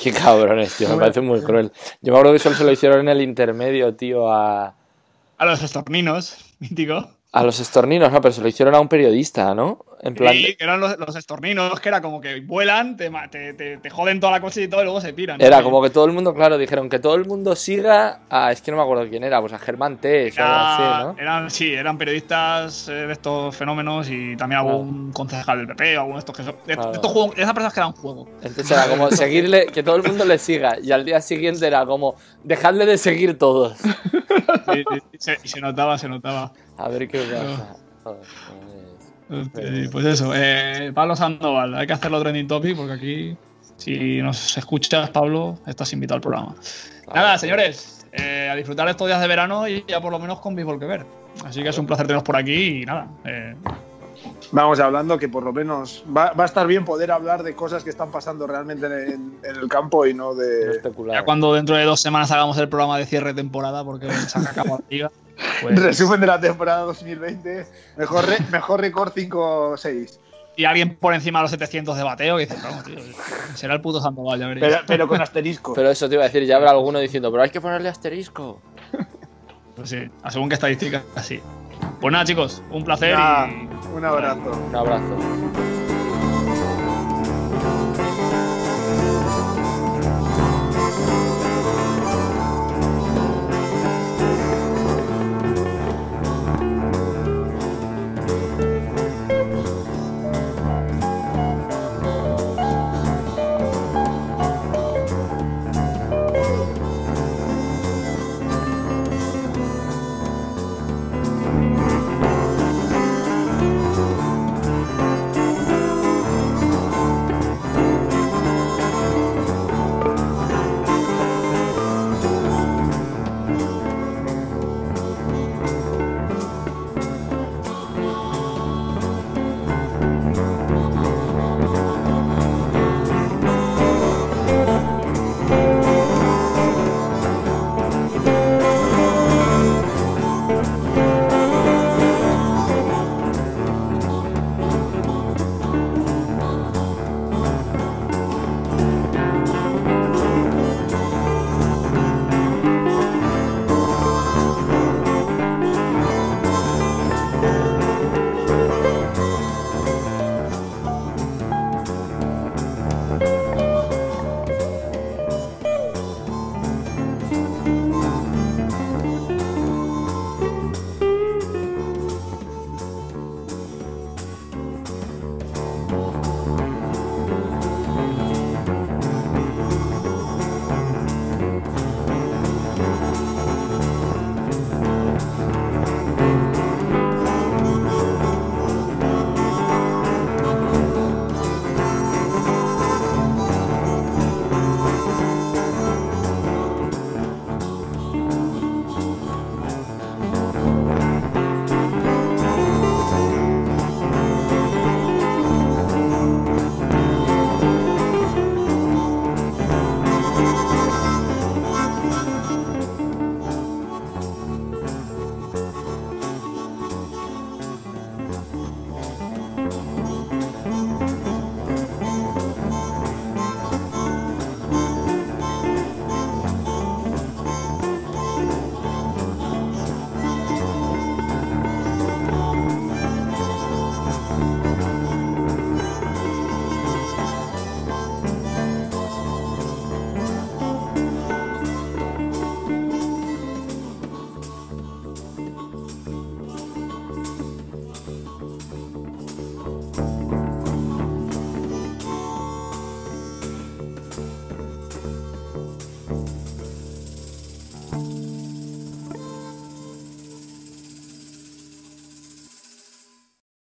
Qué cabrones, tío, me parece muy cruel. Yo me acuerdo que solo se lo hicieron en el intermedio, tío, a, A los estorninos, mítico. a los estorninos, no, pero se lo hicieron a un periodista, ¿no? En plan, Y que eran los, los estorninos, que era como que vuelan, te, te, te- te joden toda la cosa y todo, y luego se piran. era como que todo el mundo, claro, dijeron que todo el mundo siga a, es que no me acuerdo quién era, pues a Germán Tess o algo así, Era- ¿no? eran, sí, eran periodistas eh, de estos fenómenos y también algún concejal del PP, alguno de estos que son. De, de Claro. estos juegos, esas personas que eran juego. Entonces era como seguirle, que todo el mundo le siga, y al día siguiente era como, dejadle de seguir todos. Sí, sí, y se, notaba, se notaba. A ver qué pasa. Joder, Eh, Pues eso, eh, Pablo Sandoval, hay que hacerlo trending topic porque aquí, si nos escuchas, Pablo, estás invitado al programa. Nada, señores, eh, a disfrutar estos días de verano y ya por lo menos con béisbol que ver. Así que es un placer teneros por aquí y nada. eh, Vamos hablando que por lo menos va, va a estar bien poder hablar de cosas que están pasando realmente en, en el campo y no No de. especular. ya cuando dentro de dos semanas hagamos el programa de cierre de temporada, porque se acabado la liga, pues- Resumen de la temporada 2020. Mejor, re- mejor récord 5-6. y alguien por encima de los 700 de bateo, que dice, vamos, tío, será el puto Sandoval, ya veréis. Pero, pero con asterisco. Pero eso te iba a decir, ya habrá alguno diciendo, pero hay que ponerle asterisco. Pues sí, a según qué estadística, así. Pues nada, chicos, un placer y un abrazo. Un abrazo.